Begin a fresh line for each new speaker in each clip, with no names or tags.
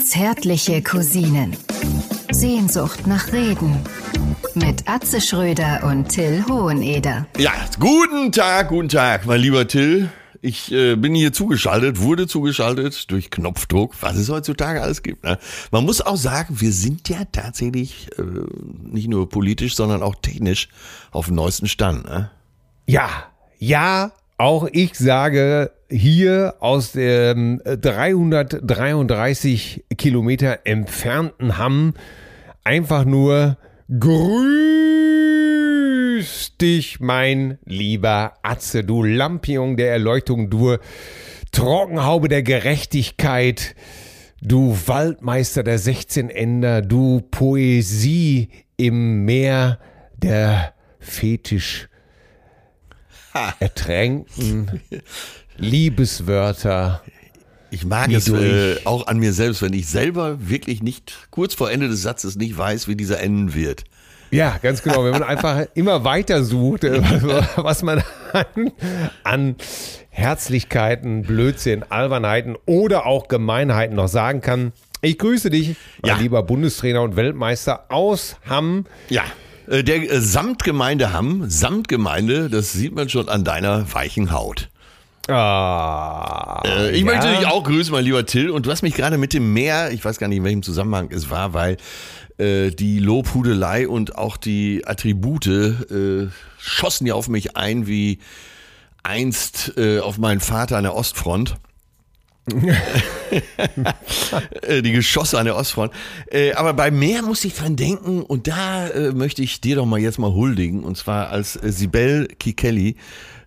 Zärtliche Cousinen. Sehnsucht nach Reden. Mit Atze Schröder und Till Hoheneder.
Ja, guten Tag, guten Tag, mein lieber Till. Ich äh, bin hier zugeschaltet, wurde zugeschaltet durch Knopfdruck, was es heutzutage alles gibt. Ne? Man muss auch sagen, wir sind ja tatsächlich äh, nicht nur politisch, sondern auch technisch auf dem neuesten Stand. Ne?
Ja, ja, auch ich sage hier aus dem 333 Kilometer entfernten Hamm einfach nur Grüß dich, mein lieber Atze, du Lampion der Erleuchtung, du Trockenhaube der Gerechtigkeit, du Waldmeister der 16 Änder, du Poesie im Meer der Fetisch ertränkten Liebeswörter.
Ich mag es äh, auch an mir selbst, wenn ich selber wirklich nicht kurz vor Ende des Satzes nicht weiß, wie dieser enden wird.
Ja, ganz genau. Wenn man einfach immer weiter sucht, äh, was man an, an Herzlichkeiten, Blödsinn, Albernheiten oder auch Gemeinheiten noch sagen kann. Ich grüße dich, mein ja. lieber Bundestrainer und Weltmeister aus Hamm.
Ja. Äh, der äh, Samtgemeinde Hamm, Samtgemeinde, das sieht man schon an deiner weichen Haut.
Ah,
äh, ich ja. möchte dich auch grüßen, mein lieber Till. Und du hast mich gerade mit dem Meer, ich weiß gar nicht, in welchem Zusammenhang es war, weil äh, die Lobhudelei und auch die Attribute äh, schossen ja auf mich ein wie einst äh, auf meinen Vater an der Ostfront. Äh, die Geschosse an der Ostfront. Äh, aber bei Meer muss ich dran denken und da möchte ich dir doch mal jetzt mal huldigen und zwar als Sibel Kikeli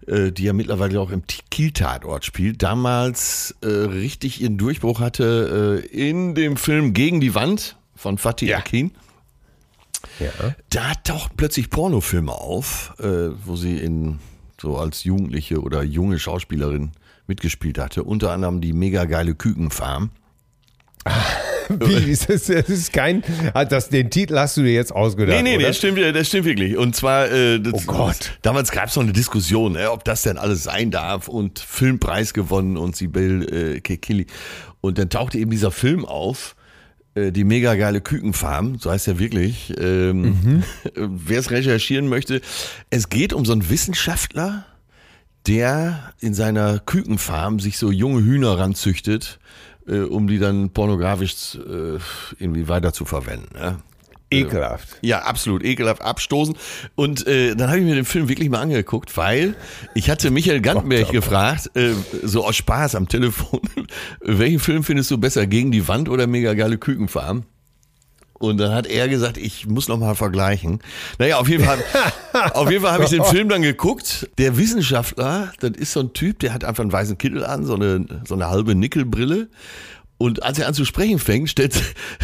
äh, die ja mittlerweile auch im Kiel-Tatort spielt, damals äh, richtig ihren Durchbruch hatte äh, in dem Film Gegen die Wand von Fatih ja. Akin. Ja. Da tauchten plötzlich Pornofilme auf, äh, wo sie in so als Jugendliche oder junge Schauspielerin mitgespielt hatte. Unter anderem die mega geile Kükenfarm.
Ist das? Das ist kein. Ah, das, den Titel hast du dir jetzt ausgedacht. Nee, nee,
oder? Das, stimmt, das stimmt wirklich. Und zwar, äh, das,
oh Gott.
damals gab es noch eine Diskussion, äh, ob das denn alles sein darf und Filmpreis gewonnen und Sibyl äh, Kekili. Und dann tauchte eben dieser Film auf äh, die mega geile Kükenfarm, so heißt er wirklich. Ähm, mhm. Wer es recherchieren möchte, es geht um so einen Wissenschaftler, der in seiner Kükenfarm sich so junge Hühner ranzüchtet äh, um die dann pornografisch äh, irgendwie weiter zu verwenden. Ja?
Ekelhaft.
Ja, absolut ekelhaft, abstoßen. Und äh, dann habe ich mir den Film wirklich mal angeguckt, weil ich hatte Michael Gantenberg gefragt, äh, so aus Spaß am Telefon, welchen Film findest du besser, gegen die Wand oder mega geile Kükenfarm? Und dann hat er gesagt, ich muss noch mal vergleichen. Naja, auf jeden Fall, auf jeden Fall habe ich den Film dann geguckt. Der Wissenschaftler, das ist so ein Typ, der hat einfach einen weißen Kittel an, so eine, so eine halbe Nickelbrille. Und als er an zu sprechen fängt, stellt,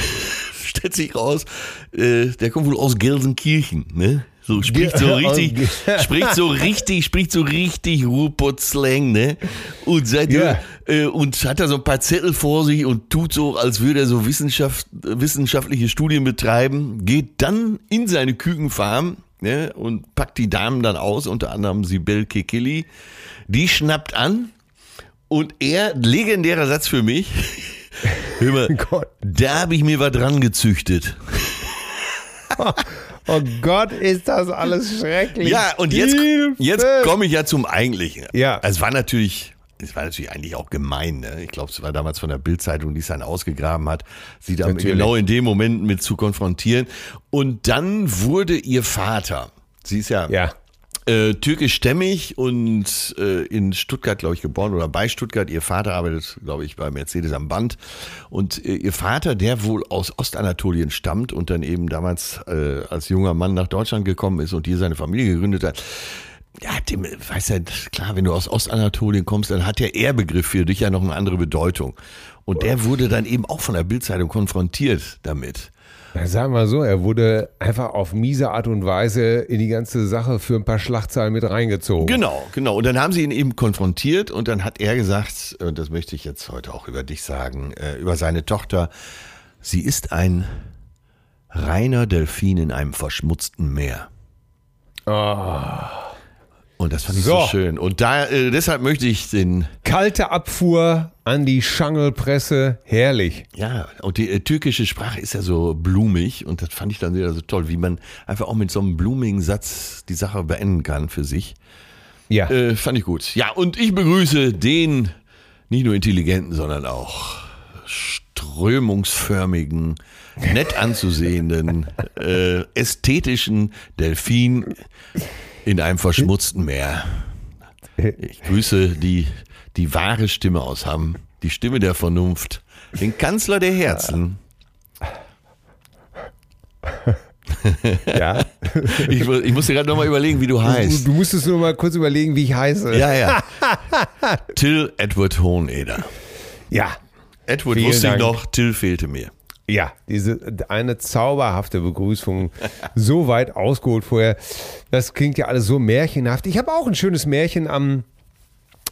stellt sich raus, äh, der kommt wohl aus Gelsenkirchen, ne? So spricht so richtig, spricht so richtig, spricht so richtig Ruhrpott-Slang, ne? Und seit ja. Äh, und hat da so ein paar Zettel vor sich und tut so, als würde er so Wissenschaft, wissenschaftliche Studien betreiben, geht dann in seine Kükenfarm, ne? Und packt die Damen dann aus, unter anderem Sibel Kekili. Die schnappt an und er, legendärer Satz für mich, hör mal, da habe ich mir was dran gezüchtet.
Oh Gott, ist das alles schrecklich.
Ja, und jetzt, jetzt komme ich ja zum Eigentlichen.
Ja.
Es war natürlich es war natürlich eigentlich auch gemein. Ne? Ich glaube, es war damals von der Bildzeitung, die es dann ausgegraben hat, sie da genau in dem Moment mit zu konfrontieren. Und dann wurde ihr Vater, sie ist ja,
ja
äh, türkischstämmig und äh, in Stuttgart, glaube ich, geboren oder bei Stuttgart. Ihr Vater arbeitet, glaube ich, bei Mercedes am Band. Und äh, ihr Vater, der wohl aus Ostanatolien stammt und dann eben damals äh, als junger Mann nach Deutschland gekommen ist und hier seine Familie gegründet hat, ja, dem, weiß ja, klar, wenn du aus Ostanatolien kommst, dann hat der Ehrbegriff für dich ja noch eine andere Bedeutung. Und der wurde dann eben auch von der Bildzeitung konfrontiert damit.
Na, sagen wir so, er wurde einfach auf miese Art und Weise in die ganze Sache für ein paar Schlachtzahlen mit reingezogen.
Genau, genau. Und dann haben sie ihn eben konfrontiert und dann hat er gesagt, und das möchte ich jetzt heute auch über dich sagen, äh, über seine Tochter, sie ist ein reiner Delfin in einem verschmutzten Meer.
Oh.
Und das fand ich so, so schön. Und da, äh, deshalb möchte ich den.
Kalte Abfuhr an die Schangelpresse. Herrlich.
Ja, und die äh, türkische Sprache ist ja so blumig und das fand ich dann wieder so toll, wie man einfach auch mit so einem blumigen Satz die Sache beenden kann für sich.
Ja.
Äh, fand ich gut. Ja, und ich begrüße den nicht nur intelligenten, sondern auch strömungsförmigen, nett anzusehenden, äh, ästhetischen Delfin in einem verschmutzten Meer. Ich grüße die, die wahre Stimme aus Hamm, die Stimme der Vernunft, den Kanzler der Herzen.
ja.
Ich, ich musste gerade nochmal überlegen, wie du
Du,
heißt.
du musstest nur mal kurz überlegen, wie ich heiße.
Ja, ja. Till Edward Hoheneder.
Ja.
Edward
Vielen
wusste ich
Dank.
noch, Till fehlte mir.
Ja, diese eine zauberhafte Begrüßung, so weit ausgeholt vorher. Das klingt ja alles so märchenhaft. Ich habe auch ein schönes Märchen am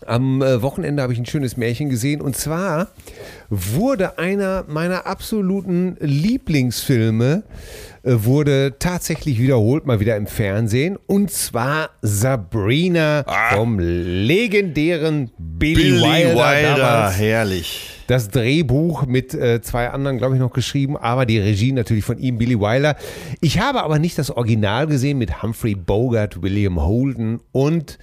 am äh, Wochenende habe ich ein schönes Märchen gesehen und zwar wurde einer meiner absoluten Lieblingsfilme wurde tatsächlich wiederholt mal wieder im Fernsehen und zwar Sabrina vom legendären Billy,
Billy
Wilder,
Wilder,
damals
herrlich.
das Drehbuch mit äh, zwei anderen, glaube ich, noch geschrieben, aber die Regie natürlich von ihm, Billy Wilder. Ich habe aber nicht das Original gesehen mit Humphrey Bogart, William Holden und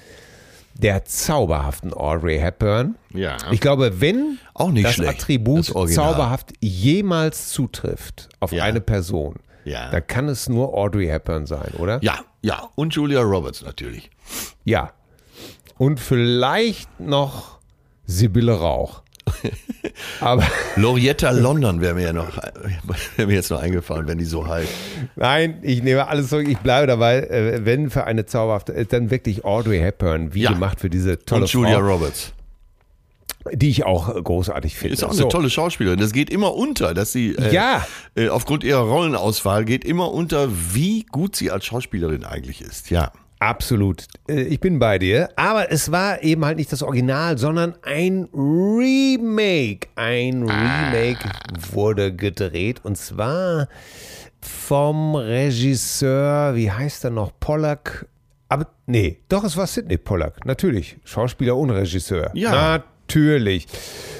der zauberhaften Audrey Hepburn.
Ja.
Ich glaube, wenn
Auch nicht
das
schlecht,
Attribut
das
zauberhaft jemals zutrifft auf
Ja.
eine Person,
Ja.
dann kann es nur Audrey Hepburn sein, oder?
Ja, ja. Und Julia Roberts natürlich.
Ja. Und vielleicht noch Sibylle Rauch. Aber
Lorietta London wäre mir ja noch, wäre mir jetzt noch eingefallen, wenn die so heißt.
Nein, ich nehme alles zurück. Ich bleibe dabei. äh, Wenn für eine zauberhafte, äh, dann wirklich Audrey Hepburn, wie
Ja.
gemacht für diese tolle
Und Julia
Frau,
Roberts.
Die ich auch äh, großartig finde.
Ist auch eine
So.
tolle Schauspielerin. Das geht immer unter, dass sie äh,
Ja.
äh, aufgrund ihrer Rollenauswahl geht immer unter, wie gut sie als Schauspielerin eigentlich ist. Ja.
Absolut. Äh, Ich bin bei dir. Aber es war eben halt nicht das Original, sondern ein Remake. Ein Remake wurde gedreht und zwar vom Regisseur, wie heißt er noch? Pollack. Aber nee, doch, es war Sidney Pollack. Natürlich. Schauspieler und Regisseur.
Ja.
Natürlich.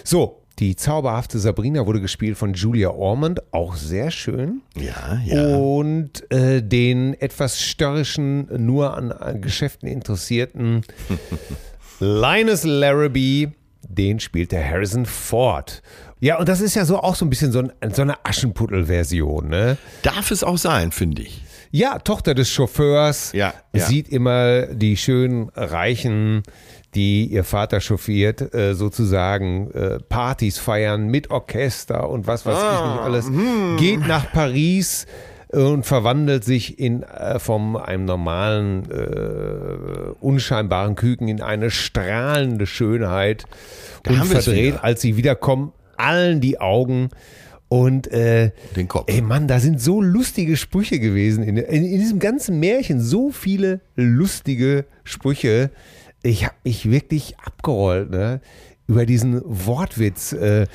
So. Die zauberhafte Sabrina wurde gespielt von Julia Ormond, auch sehr schön.
Ja, ja.
Und äh, den etwas störrischen, nur an, an Geschäften interessierten Linus Larrabee, den spielt der Harrison Ford. Ja, und das ist ja so auch so ein bisschen so, ein, so eine Aschenputtel-Version, ne?
Darf es auch sein, finde ich.
Ja, Tochter des Chauffeurs,
Ja, ja.
sieht immer die schönen Reichen, die ihr Vater chauffiert, äh, sozusagen äh, Partys feiern mit Orchester und was weiß ich nicht alles. Geht nach Paris und verwandelt sich in äh, vom einem normalen äh, unscheinbaren Küken in eine strahlende Schönheit und
haben wir's
verdreht, als sie wiederkommen, allen die Augen und äh,
Den Kopf.
Ey Mann, da sind so lustige Sprüche gewesen. In, in, in diesem ganzen Märchen so viele lustige Sprüche. Ich habe mich wirklich abgerollt, ne? Über diesen Wortwitz. Äh,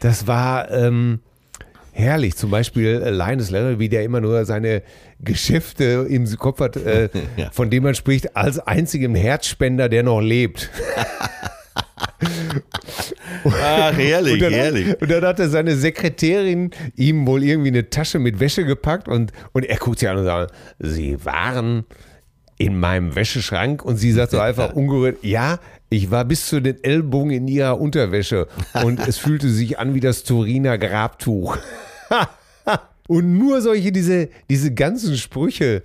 das war ähm, herrlich. Zum Beispiel äh, Linus Larrabee, der immer nur seine Geschäfte im Kopf hat, äh,
Ja.
von dem man spricht, als einzigem Herzspender, der noch lebt.
Ach, herrlich,
Und dann,
herrlich.
und dann hat er seine Sekretärin ihm wohl irgendwie eine Tasche mit Wäsche gepackt und, und er guckt sie an und sagt, sie waren in meinem Wäscheschrank und sie sagt so einfach ungerührt, ja, ich war bis zu den Ellbogen in ihrer Unterwäsche und es fühlte sich an wie das Turiner Grabtuch. und nur solche, diese, diese ganzen Sprüche,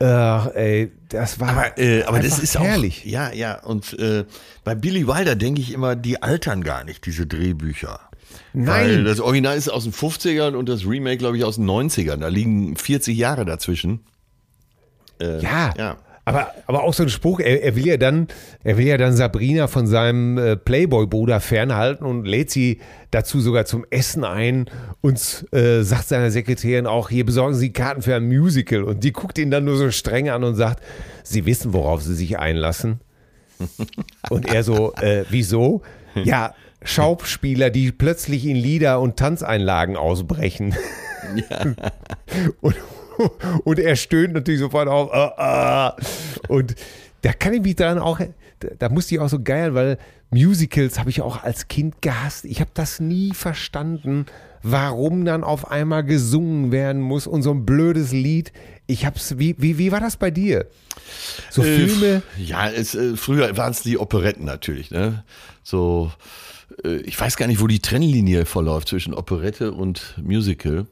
ach, ey, das war
Aber, äh, aber das ist
herrlich.
auch. Ja, ja. Und äh, bei Billy Wilder denke ich immer, die altern gar nicht, diese Drehbücher.
Nein.
Weil das Original ist aus den 50ern und das Remake, glaube ich, aus den 90ern. Da liegen 40 Jahre dazwischen. Äh,
Ja,
ja.
Aber, aber auch so ein Spruch, er, er will ja dann, er will ja dann Sabrina von seinem äh, Playboy-Bruder fernhalten und lädt sie dazu sogar zum Essen ein und äh, sagt seiner Sekretärin auch, hier besorgen Sie Karten für ein Musical. Und die guckt ihn dann nur so streng an und sagt, Sie wissen, worauf Sie sich einlassen. Und er so, äh, wieso? Ja, Schauspieler, die plötzlich in Lieder- und Tanzeinlagen ausbrechen. Und, und er stöhnt natürlich sofort auf. Äh, äh. Und da kann ich mich dann auch da musste ich auch so geil, weil Musicals habe ich auch als Kind gehasst. Ich habe das nie verstanden, warum dann auf einmal gesungen werden muss und so ein blödes Lied. Ich hab's, wie, wie, wie war das bei dir? So
Äh,
Filme?
Ja, es, äh, früher waren es die Operetten natürlich, ne? So, ich weiß gar nicht, wo die Trennlinie verläuft zwischen Operette und Musical.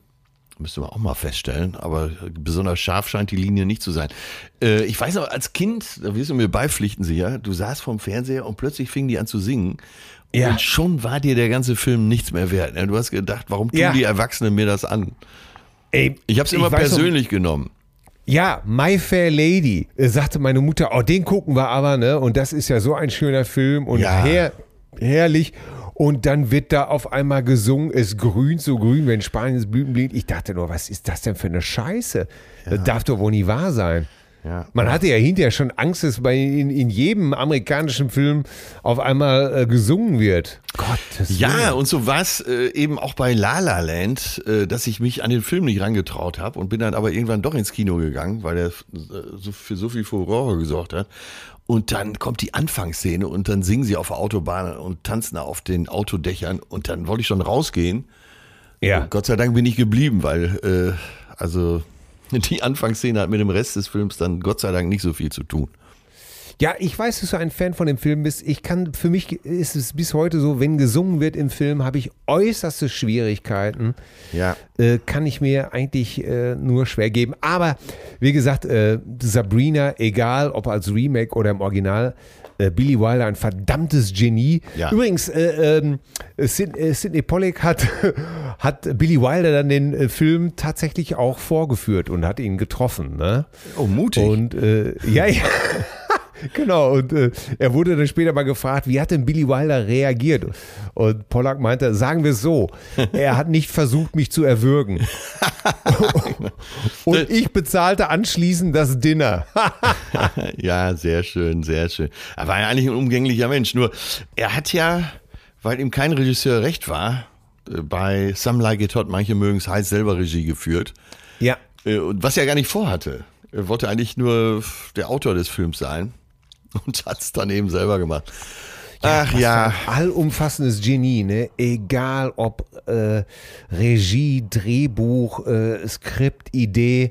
Müsste man auch mal feststellen, aber besonders scharf scheint die Linie nicht zu sein. Äh, ich weiß noch, als Kind, da wirst du mir beipflichten sicher, du saßt vorm Fernseher und plötzlich fingen die an zu singen.
Ja.
Und schon war dir der ganze Film nichts mehr wert. Ne? Du hast gedacht, warum tun
Ja.
die Erwachsenen mir das an?
Ey,
Ich habe es immer
weiß noch-
persönlich genommen.
Ja, My Fair Lady, äh, sagte meine Mutter, oh, den gucken wir aber, ne? Und das ist ja so ein schöner Film und
Ja.
her, herrlich. Und dann wird da auf einmal gesungen, es grünt so grün, wenn Spaniens Blüten blinkt. Ich dachte nur, was ist das denn für eine Scheiße? Das darf doch wohl nie wahr sein.
Ja.
Man hatte ja hinterher schon Angst, dass bei in, in jedem amerikanischen Film auf einmal äh, gesungen wird. Gottes
Ja,
Willen.
und so war es äh, eben auch bei La La Land, äh, dass ich mich an den Film nicht rangetraut habe und bin dann aber irgendwann doch ins Kino gegangen, weil er äh, so, für so viel Furore gesorgt hat. Und dann kommt die Anfangsszene und dann singen sie auf der Autobahn und tanzen auf den Autodächern und dann wollte ich schon rausgehen.
ja.
Gott sei Dank bin ich geblieben, weil äh, also die Anfangsszene hat mit dem Rest des Films dann Gott sei Dank nicht so viel zu tun.
Ja, ich weiß, dass du ein Fan von dem Film bist. Ich kann, für mich ist es bis heute so, wenn gesungen wird im Film, habe ich äußerste Schwierigkeiten.
Ja.
Äh, kann ich mir eigentlich äh, nur schwer geben. Aber wie gesagt, äh, Sabrina, egal ob als Remake oder im Original, äh, Billy Wilder ein verdammtes Genie.
Ja.
Übrigens, äh, ähm, Sid, äh, Sidney Pollack hat, hat Billy Wilder dann den äh, Film tatsächlich auch vorgeführt und hat ihn getroffen. Ne?
Oh, mutig.
Und äh, ja, ja. Genau, und äh, er wurde dann später mal gefragt, wie hat denn Billy Wilder reagiert? Und Pollack meinte, sagen wir es so, er hat nicht versucht, mich zu erwürgen. und ich bezahlte anschließend das Dinner.
Ja, sehr schön, sehr schön. Er war ja eigentlich ein umgänglicher Mensch. Nur er hat ja, weil ihm kein Regisseur recht war, äh, bei Some Like It Hot, manche mögen es heiß, selber Regie geführt.
ja.
Äh, und Was er gar nicht vorhatte. Er wollte eigentlich nur der Autor des Films sein und hat es dann eben selber gemacht. Ach ja.
Allumfassendes Genie, ne? Egal ob äh, Regie, Drehbuch, äh, Skript, Idee.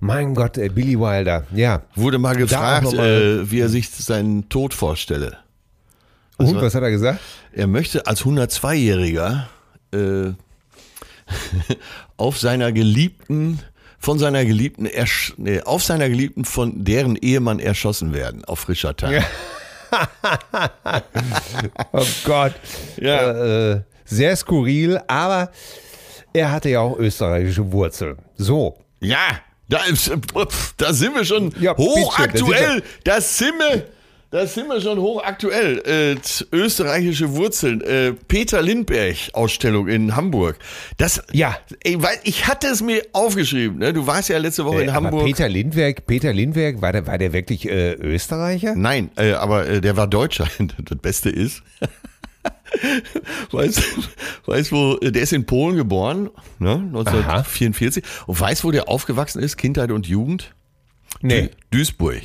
Mein Gott, äh, Billy Wilder, ja.
Wurde mal gefragt,
mal-
äh, wie er sich seinen Tod vorstelle.
Und was hat er gesagt?
Er möchte als 102-Jähriger äh, auf seiner Geliebten, von seiner Geliebten, ersch nee, auf seiner Geliebten von deren Ehemann erschossen werden, auf frischer Tat.
Ja. Oh Gott.
Ja.
Äh, äh, sehr skurril, aber er hatte ja auch österreichische Wurzeln. So.
Ja, da, ist, da sind wir schon
Ja,
hochaktuell. Da sind wir, da sind wir schon hochaktuell. Äh, österreichische Wurzeln. Äh, Peter Lindbergh Ausstellung in Hamburg. Das,
Ja.
ey, weil ich hatte es mir aufgeschrieben. Ne? Du warst ja letzte Woche
Äh,
in Hamburg.
Peter Lindberg, Peter Lindberg, war der, war der wirklich äh, Österreicher?
Nein, äh, aber äh, der war Deutscher. Das Beste ist, weißt weiß wo, der ist in Polen geboren, ne, 1944. Und weiß, wo der aufgewachsen ist, Kindheit und Jugend?
Nee.
Duisburg.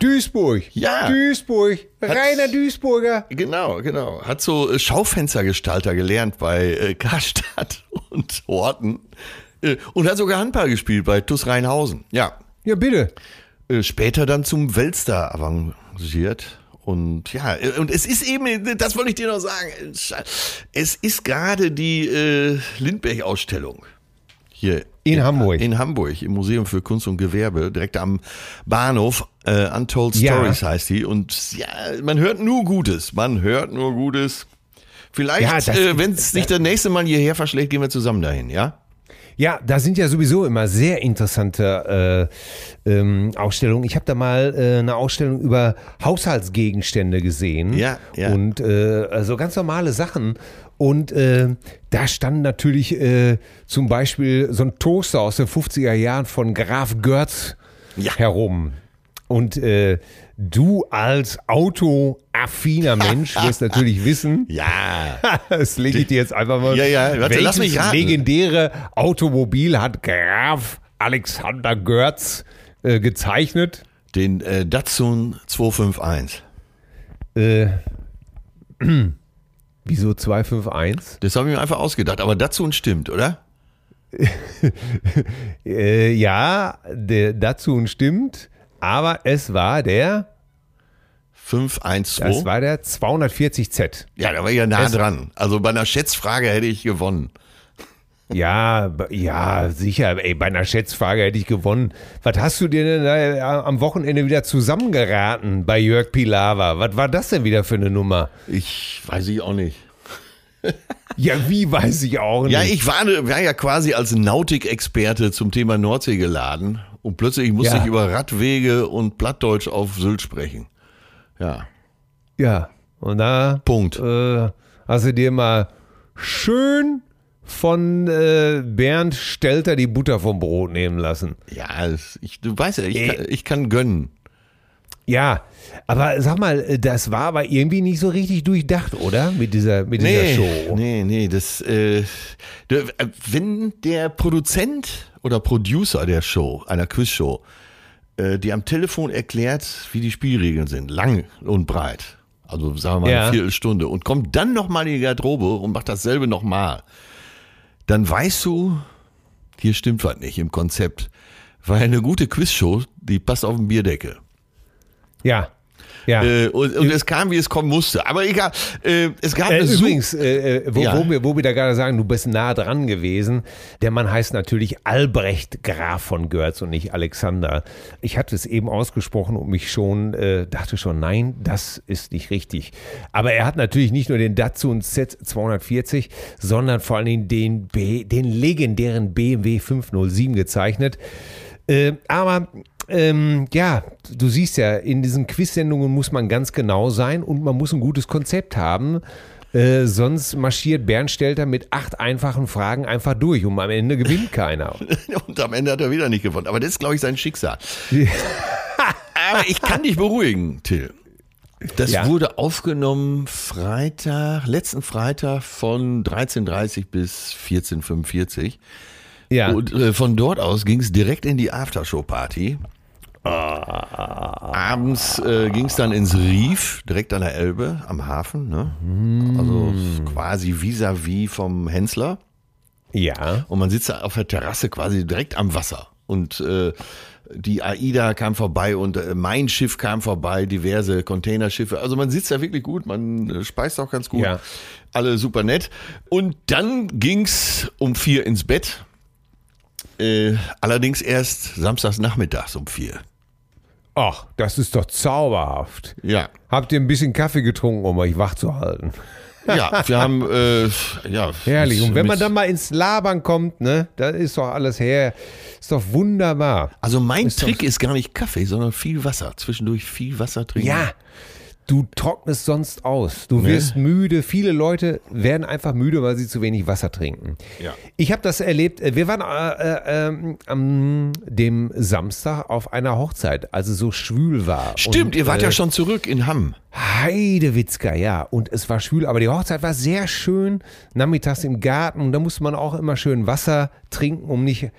Duisburg.
Ja.
Duisburg. Reiner Duisburger.
Genau, genau. Hat so äh, Schaufenstergestalter gelernt bei äh, Karstadt und Horten. Äh, und hat sogar Handball gespielt bei TuS Rheinhausen. Ja.
Ja, bitte.
Später dann zum Weltstar avanciert. Und ja, und es ist eben, das wollte ich dir noch sagen, es ist gerade die äh, Lindbergh-Ausstellung hier
In Hamburg.
In Hamburg, im Museum für Kunst und Gewerbe, direkt am Bahnhof. Äh, Untold
Ja.
Stories heißt die. Und ja, man hört nur Gutes. Man hört nur Gutes. Vielleicht,
Ja,
äh, wenn es sich das nächste Mal hierher verschlägt, gehen wir zusammen dahin, ja?
Ja, da sind ja sowieso immer sehr interessante äh, ähm, Ausstellungen. Ich habe da mal äh, eine Ausstellung über Haushaltsgegenstände gesehen.
Ja, ja.
Und äh, also ganz normale Sachen. Und äh, da stand natürlich äh, zum Beispiel so ein Toaster aus den 50er Jahren von Graf Görz
Ja.
herum. Und äh, du als autoaffiner Mensch wirst natürlich wissen,
Ja.
das lege ich dir jetzt einfach mal.
Ja, ja, warte, lass mich raten.
legendäre Automobil hat Graf Alexander Görz äh, gezeichnet?
Den äh, Datsun 251.
Äh, wieso 251?
Das habe ich mir einfach ausgedacht. Aber dazu und stimmt, oder?
Äh, ja, der, dazu stimmt. Aber es war der,
512.
das war der 240Z.
ja, da war ich ja nah
Es-
dran. Also bei einer Schätzfrage hätte ich gewonnen.
Ja, ja, sicher. Ey, bei einer Schätzfrage hätte ich gewonnen. Was hast du dir denn da äh, am Wochenende wieder zusammengeraten bei Jörg Pilawa? Was war das denn wieder für eine Nummer?
Ich weiß ich auch nicht.
Ja, wie weiß ich auch nicht.
Ja, ich war, war ja quasi als Nautikexperte zum Thema Nordsee geladen und plötzlich musste
Ja.
ich über Radwege und Plattdeutsch auf Sylt sprechen. Ja,
Ja, und da
Punkt.
äh, hast du dir mal schön von äh, Bernd Stelter die Butter vom Brot nehmen lassen.
Ja, ich, du weißt ja, ich
Äh.
kann, ich kann gönnen.
Ja, aber sag mal, äh, das war aber irgendwie nicht so richtig durchdacht, oder? Mit dieser, mit dieser
Nee,
Show.
nee, nee, das, äh, äh, wenn der Produzent oder Producer der Show, einer Quizshow, äh, die am Telefon erklärt, wie die Spielregeln sind, lang und breit, also sagen wir mal
Ja.
eine Viertelstunde, und kommt dann nochmal in die Garderobe und macht dasselbe nochmal, dann weißt du, hier stimmt was nicht im Konzept. Weil eine gute Quizshow, die passt auf den Bierdeckel.
Ja, ja.
Äh, und, und es kam, wie es kommen musste. Aber egal, äh, es gab
Äh, übrigens, äh, äh, wo,
Ja.
wo, wir, wo wir da gerade sagen, du bist nah dran gewesen. Der Mann heißt natürlich Albrecht Graf von Görz und nicht Alexander. Ich hatte es eben ausgesprochen und mich schon, äh, dachte schon, nein, das ist nicht richtig. Aber er hat natürlich nicht nur den Datsun Z240, sondern vor allen Dingen den, B, den legendären BMW 507 gezeichnet. Äh, aber ähm, ja, du siehst ja, in diesen Quiz-Sendungen muss man ganz genau sein und man muss ein gutes Konzept haben. Äh, sonst marschiert Bernd Stelter mit acht einfachen Fragen einfach durch und am Ende gewinnt keiner.
Und am Ende hat er wieder nicht gewonnen. Aber das ist, glaube ich, sein Schicksal. Aber ich kann dich beruhigen, Till. Das
Ja.
wurde aufgenommen Freitag, letzten Freitag von 13.30 bis 14.45
Ja,
Und äh, von dort aus ging es direkt in die Aftershow-Party. Abends äh, ging es dann ins Rief, direkt an der Elbe, am Hafen. Ne? Also quasi vis-à-vis vom Hensler.
ja,
Und man sitzt da auf der Terrasse quasi direkt am Wasser. Und äh, die AIDA kam vorbei und äh, mein Schiff kam vorbei, diverse Containerschiffe. Also man sitzt da wirklich gut, man äh, speist auch ganz gut.
Ja.
Alle super nett. Und dann ging's um vier ins Bett. Äh, allerdings erst samstags nachmittags um vier.
Ach, das ist doch zauberhaft.
Ja.
Habt ihr ein bisschen Kaffee getrunken, um euch wach zu halten?
Ja, wir haben, äh, ja.
Herrlich. Und wenn man dann mal ins Labern kommt, ne, da ist doch alles her. Ist doch wunderbar.
Also mein
Ist
Trick ist gar nicht Kaffee, sondern viel Wasser. Zwischendurch viel Wasser trinken.
Ja, du trocknest sonst aus. Du wirst müde. Viele Leute werden einfach müde, weil sie zu wenig Wasser trinken.
Ja.
Ich habe das erlebt. Wir waren äh, äh, ähm, am dem Samstag auf einer Hochzeit, als es so schwül war.
Stimmt,
Und,
ihr wart
äh,
ja schon zurück in Hamm.
Heidewitzka, ja. Und es war schwül, aber die Hochzeit war sehr schön. Nachmittags im Garten und da musste man auch immer schön Wasser trinken, um nicht,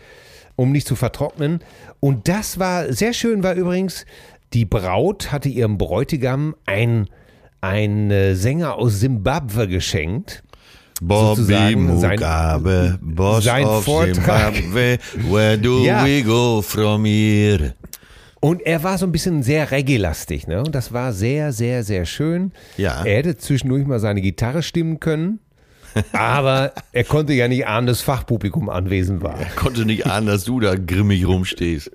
um nicht zu vertrocknen. Und das war sehr schön, war übrigens, die Braut hatte ihrem Bräutigam ein, ein äh, Sänger aus Simbabwe geschenkt.
Bobby
sein-
Mugabe, Boss
sein
of
Vortrag.
Zimbabwe, where do
Ja.
we go from here?
Und er war so ein bisschen sehr reggae-lastig, ne? Und das war sehr, sehr, sehr schön.
Ja.
Er hätte zwischendurch mal seine Gitarre stimmen können. Aber er konnte ja nicht ahnen, dass Fachpublikum anwesend war.
Konnte nicht ahnen, dass du da grimmig rumstehst.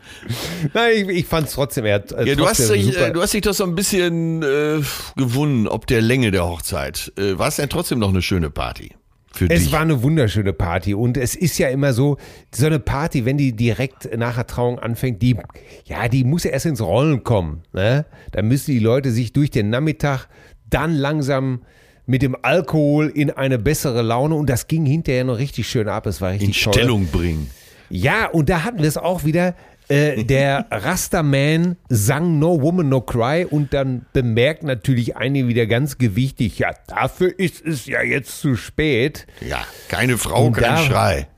Nein, ich, ich fand es trotzdem, er hat äh,
Ja, du hast, dich,
super.
äh, du hast dich doch so ein bisschen äh, gewunden, ob der Länge der Hochzeit. Äh, war es denn trotzdem noch eine schöne Party? Für
es
dich?
war eine wunderschöne Party und es ist ja immer so, so eine Party, wenn die direkt nach der Trauung anfängt, die, ja, die muss ja erst ins Rollen kommen. Ne? Da müssen die Leute sich durch den Nachmittag dann langsam mit dem Alkohol in eine bessere Laune und das ging hinterher noch richtig schön ab. Es war
in
richtig toll.
Stellung bringen.
Ja, und da hatten wir es auch wieder. Äh, der Rasterman sang No Woman No Cry und dann bemerkt natürlich einige wieder ganz gewichtig, ja, dafür ist es ja jetzt zu spät.
Ja, keine Frau,
Und
kein
da-
Schrei.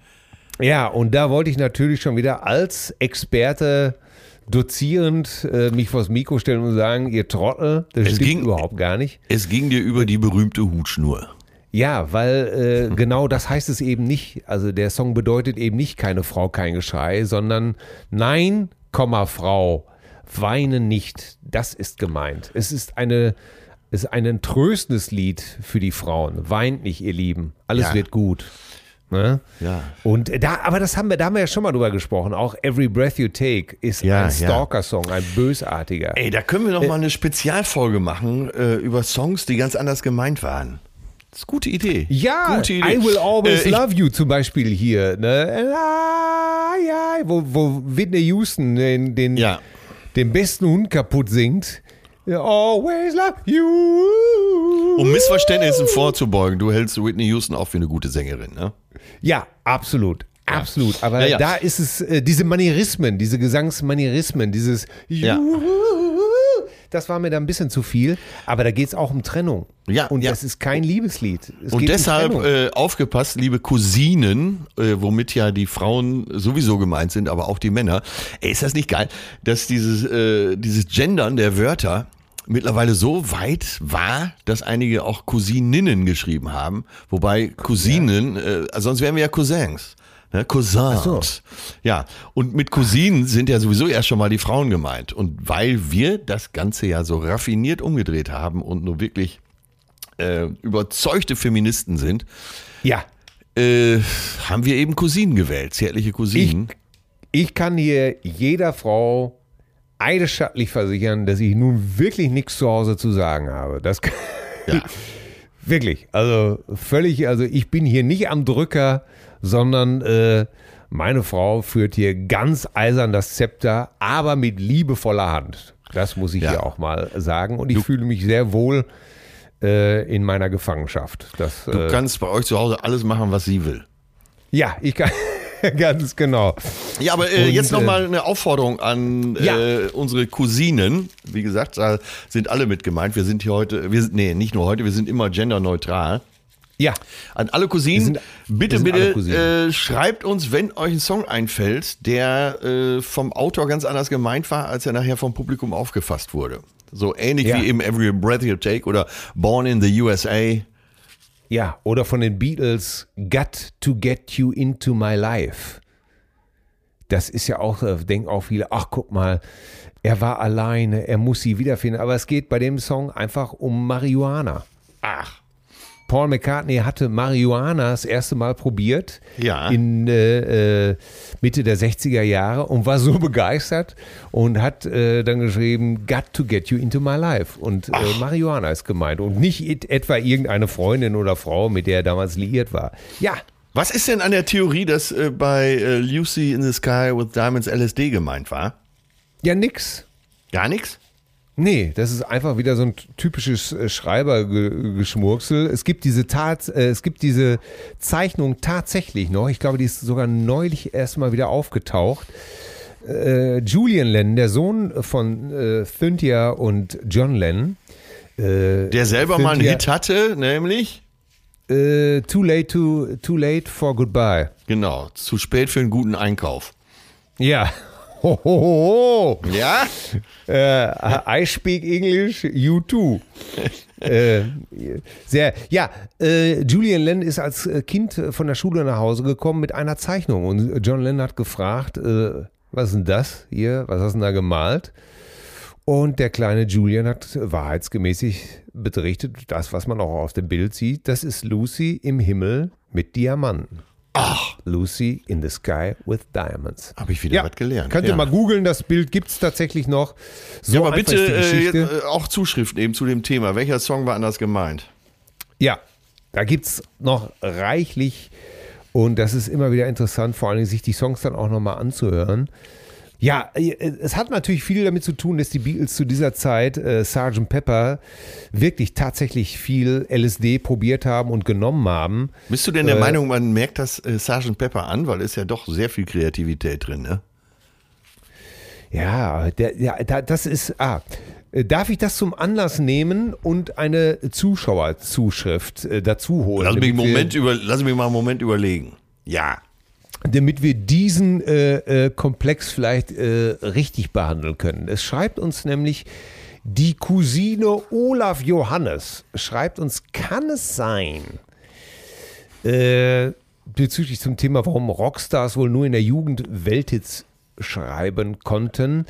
Ja, und da wollte ich natürlich schon wieder als Experte dozierend äh, mich vors Mikro stellen und sagen, ihr Trottel, das
Es
stimmt
ging-
überhaupt gar nicht.
Es ging dir über die berühmte Hutschnur.
Ja, weil äh, genau das heißt es eben nicht. Also der Song bedeutet eben nicht keine Frau, kein Geschrei, sondern Nein, Komma, Frau, weine nicht. Das ist gemeint. Es ist eine es ist ein tröstendes Lied für die Frauen. Weint nicht, ihr Lieben. Alles
Ja.
wird gut. Ne?
Ja.
Und da, aber das haben wir, da haben wir ja schon mal drüber gesprochen. Auch Every Breath You Take ist
Ja,
ein
ja.
Stalker-Song, ein bösartiger.
Ey, da können wir noch mal eine Spezialfolge machen äh, über Songs, die ganz anders gemeint waren. Das ist eine gute Idee.
Ja,
gute Idee.
I Will Always
Äh,
Love You zum Beispiel hier. Ne? Ja, wo, wo Whitney Houston den, den,
Ja.
den besten Hund kaputt singt. Always love you.
Um Missverständnissen vorzubeugen, du hältst Whitney Houston auch für eine gute Sängerin, ne?
Ja, absolut. Absolut. Aber
Ja, ja.
da ist es, äh, diese Manierismen, diese Gesangsmanierismen, dieses das war mir da ein bisschen zu viel. Aber da geht es auch um Trennung.
Ja,
Und das ist kein Liebeslied. Es
Und
um
deshalb
Trennung.
äh, aufgepasst, liebe Cousinen, äh, womit ja die Frauen sowieso gemeint sind, aber auch die Männer. Ey, ist das nicht geil, dass dieses, äh, dieses Gendern der Wörter mittlerweile so weit war, dass einige auch Cousininnen geschrieben haben. Wobei Cousinen, äh, sonst wären wir ja Cousins. Ne, Cousins.
so.
Ja, und mit Cousinen sind ja sowieso erst schon mal die Frauen gemeint. Und weil wir das Ganze ja so raffiniert umgedreht haben und nur wirklich äh, überzeugte Feministen sind,
ja,
äh, haben wir eben Cousinen gewählt, zärtliche Cousinen.
Ich kann hier jeder Frau eidesstattlich versichern, dass ich nun wirklich nichts zu Hause zu sagen habe. Das kann,
ja.
wirklich, also völlig, also ich bin hier nicht am Drücker, sondern äh, meine Frau führt hier ganz eisern das Zepter, aber mit liebevoller Hand. Das muss ich
Ja.
hier auch mal sagen. Und ich fühle mich sehr wohl äh, in meiner Gefangenschaft. Das,
Du
äh,
kannst bei euch zu Hause alles machen, was sie will.
ja, ich kann ganz genau.
Ja, aber äh,
Und,
jetzt
äh,
nochmal eine Aufforderung an
Ja.
äh, unsere Cousinen. Wie gesagt, da sind alle mit gemeint. Wir sind hier heute, wir sind, nee, nicht nur heute, wir sind immer genderneutral.
Ja,
An alle Cousinen,
sind-
bitte, bitte
Cousinen.
äh, schreibt uns, wenn euch ein Song einfällt, der äh, vom Autor ganz anders gemeint war, als er nachher vom Publikum aufgefasst wurde. So ähnlich
Ja.
wie eben Every Breath You Take oder Born in the USA.
Ja, oder von den Beatles, Got to Get You Into My Life. Das ist ja auch, äh, denken auch viele, ach guck mal, er war alleine, er muss sie wiederfinden. Aber es geht bei dem Song einfach um Marihuana.
Ach.
Paul McCartney hatte Marihuana das erste Mal probiert
Ja.
in äh, äh, Mitte der 60er Jahre und war so begeistert und hat äh, dann geschrieben, Got to get you into my life. Und äh, Marihuana ist gemeint und nicht et etwa irgendeine Freundin oder Frau, mit der er damals liiert war. Ja,
Was ist denn an der Theorie, dass äh, bei äh, Lucy in the Sky with Diamonds LSD gemeint war?
ja nix.
Gar nichts?
Nee, das ist einfach wieder so ein typisches äh, Schreibergeschmurksel. Es gibt diese Tat, äh, es gibt diese Zeichnung tatsächlich noch. Ich glaube, die ist sogar neulich erst mal wieder aufgetaucht. Äh, Julian Lennon, der Sohn von äh, Cynthia und John Lennon. Äh,
Der selber mal einen
Cynthia-
Hit hatte, nämlich,
äh, too late to too late for goodbye.
genau, zu spät für einen guten Einkauf.
Ja. Ho, ho, ho.
Ja?
Äh, I speak English, you too. äh, sehr, ja, äh, Julian Lennon ist als äh, Kind von der Schule nach Hause gekommen mit einer Zeichnung und John Lennon hat gefragt, äh, was ist denn das hier, was hast du denn da gemalt? Und der kleine Julian hat wahrheitsgemäßig berichtet, das, was man auch auf dem Bild sieht, das ist Lucy im Himmel mit Diamanten.
Ach,
Lucy in the sky with diamonds.
habe ich wieder was gelernt.
Könnt
ja.
ihr mal googeln, das Bild gibt es tatsächlich noch. So
Ja, aber bitte
ist die
äh, äh, auch Zuschriften eben zu dem Thema. Welcher Song war anders gemeint?
Ja, da gibt es noch reichlich und das ist immer wieder interessant, vor allem sich die Songs dann auch nochmal anzuhören. Ja, äh, es hat natürlich viel damit zu tun, dass die Beatles zu dieser Zeit äh, Sgt. Pepper wirklich tatsächlich viel LSD probiert haben und genommen haben.
Bist du denn der
Äh,
Meinung, man merkt das äh, Sgt. Pepper an? Weil ist ja doch sehr viel Kreativität drin, ne?
Ja, der, ja da, das ist. Ah, äh, darf ich das zum Anlass nehmen und eine Zuschauerzuschrift äh, dazu holen?
Lass mich, Moment über, lass mich mal einen Moment überlegen. Ja.
Damit wir diesen äh, äh, Komplex vielleicht äh, richtig behandeln können. Es schreibt uns nämlich die Cousine Olaf Johannes, schreibt uns, kann es sein, äh, bezüglich zum Thema, warum Rockstars wohl nur in der Jugend Welthits schreiben konnten,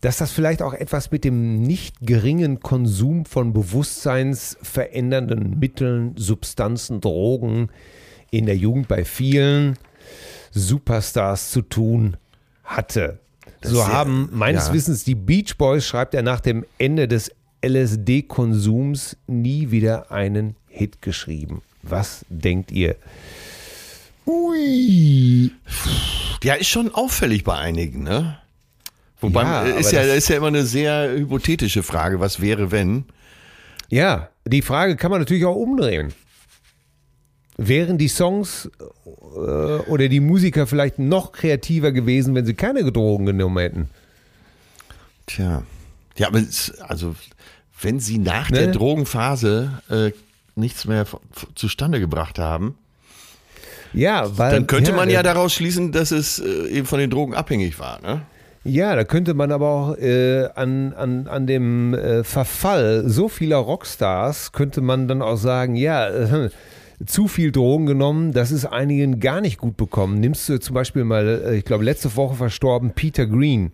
dass das vielleicht auch etwas mit dem nicht geringen Konsum von bewusstseinsverändernden Mitteln, Substanzen, Drogen in der Jugend bei vielen Superstars zu tun hatte.
Das
so
ja-
haben meines
ja.
Wissens die Beach Boys, schreibt er nach dem Ende des LSD-Konsums, nie wieder einen Hit geschrieben. Was denkt ihr? Ui.
Ja, ist schon auffällig bei einigen, ne? Wobei,
Ja,
äh, ist ja,
das-
ist ja immer eine sehr hypothetische Frage, was wäre, wenn?
Ja, die Frage kann man natürlich auch umdrehen. Wären die Songs äh, oder die Musiker vielleicht noch kreativer gewesen, wenn sie keine Drogen genommen hätten?
Tja. Ja, aber es, also, wenn sie nach
Ne?
der Drogenphase äh, nichts mehr zustande gebracht haben,
Ja, weil.
dann könnte man ja
der-
daraus schließen, dass es äh, eben von den Drogen abhängig war, ne?
Ja, da könnte man aber auch äh, an, an, an dem äh, Verfall so vieler Rockstars, könnte man dann auch sagen, ja, äh, zu viel Drogen genommen, das ist einigen gar nicht gut bekommen. Nimmst du zum Beispiel mal, äh, ich glaube, letzte Woche verstorben Peter Green,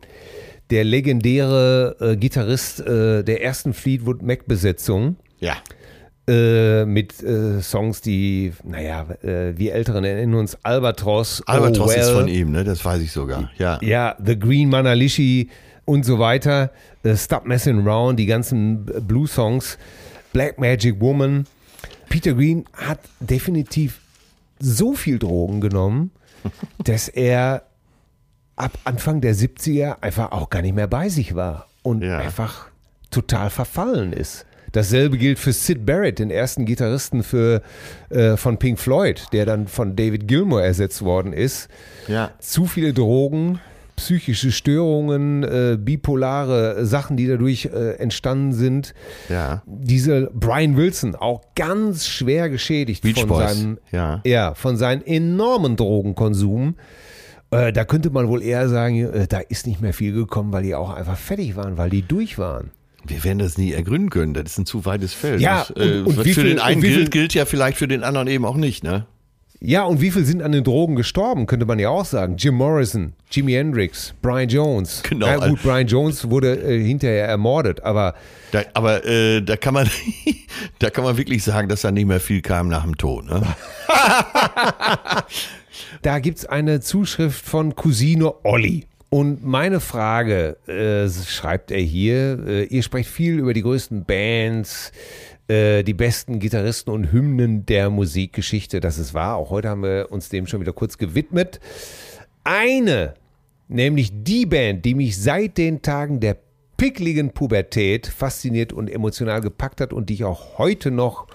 der legendäre äh, Gitarrist äh, der ersten Fleetwood Mac-Besetzung
Ja.
äh, mit äh, Songs, die, naja, äh, wir Älteren erinnern uns, Albatross,
Albatros
oh well,
ist von ihm, ne? Das weiß ich sogar. Ja.
ja, The Green Manalishi und so weiter, äh, Stop Messing Around, die ganzen Blue-Songs, Black Magic Woman. Peter Green hat definitiv so viel Drogen genommen, dass er ab Anfang der 70er einfach auch gar nicht mehr bei sich war und
Ja.
einfach total verfallen ist. Dasselbe gilt für Sid Barrett, den ersten Gitarristen für, äh, von Pink Floyd, der dann von David Gilmour ersetzt worden ist
Ja.
zu viele Drogen, psychische Störungen, äh, bipolare Sachen, die dadurch äh, entstanden sind.
Ja.
Diese Brian Wilson auch ganz schwer geschädigt
Beach
von
Boys,
seinem
ja.
ja, von seinem enormen Drogenkonsum. Äh, da könnte man wohl eher sagen, äh, da ist nicht mehr viel gekommen, weil die auch einfach fertig waren, weil die durch waren.
Wir werden das nie ergründen können. Das ist ein zu weites Feld.
Ja,
das, äh,
und- und
was für
viel-
den einen gilt, gilt ja vielleicht für den anderen eben auch nicht, ne?
Ja, und wie viel sind an den Drogen gestorben, könnte man ja auch sagen. Jim Morrison, Jimi Hendrix, Brian Jones.
Genau.
Ja, gut, Brian Jones wurde äh, hinterher ermordet, aber
Da, aber äh, da kann man, da kann man wirklich sagen, dass da nicht mehr viel kam nach dem Tod. Ne?
Da gibt es eine Zuschrift von Cousine Olli. Und meine Frage, äh, schreibt er hier, äh, ihr sprecht viel über die größten Bands, äh, die besten Gitarristen und Hymnen der Musikgeschichte. Das ist wahr. Auch heute haben wir uns dem schon wieder kurz gewidmet. Eine, nämlich die Band, die mich seit den Tagen der pickligen Pubertät fasziniert und emotional gepackt hat und die ich auch heute noch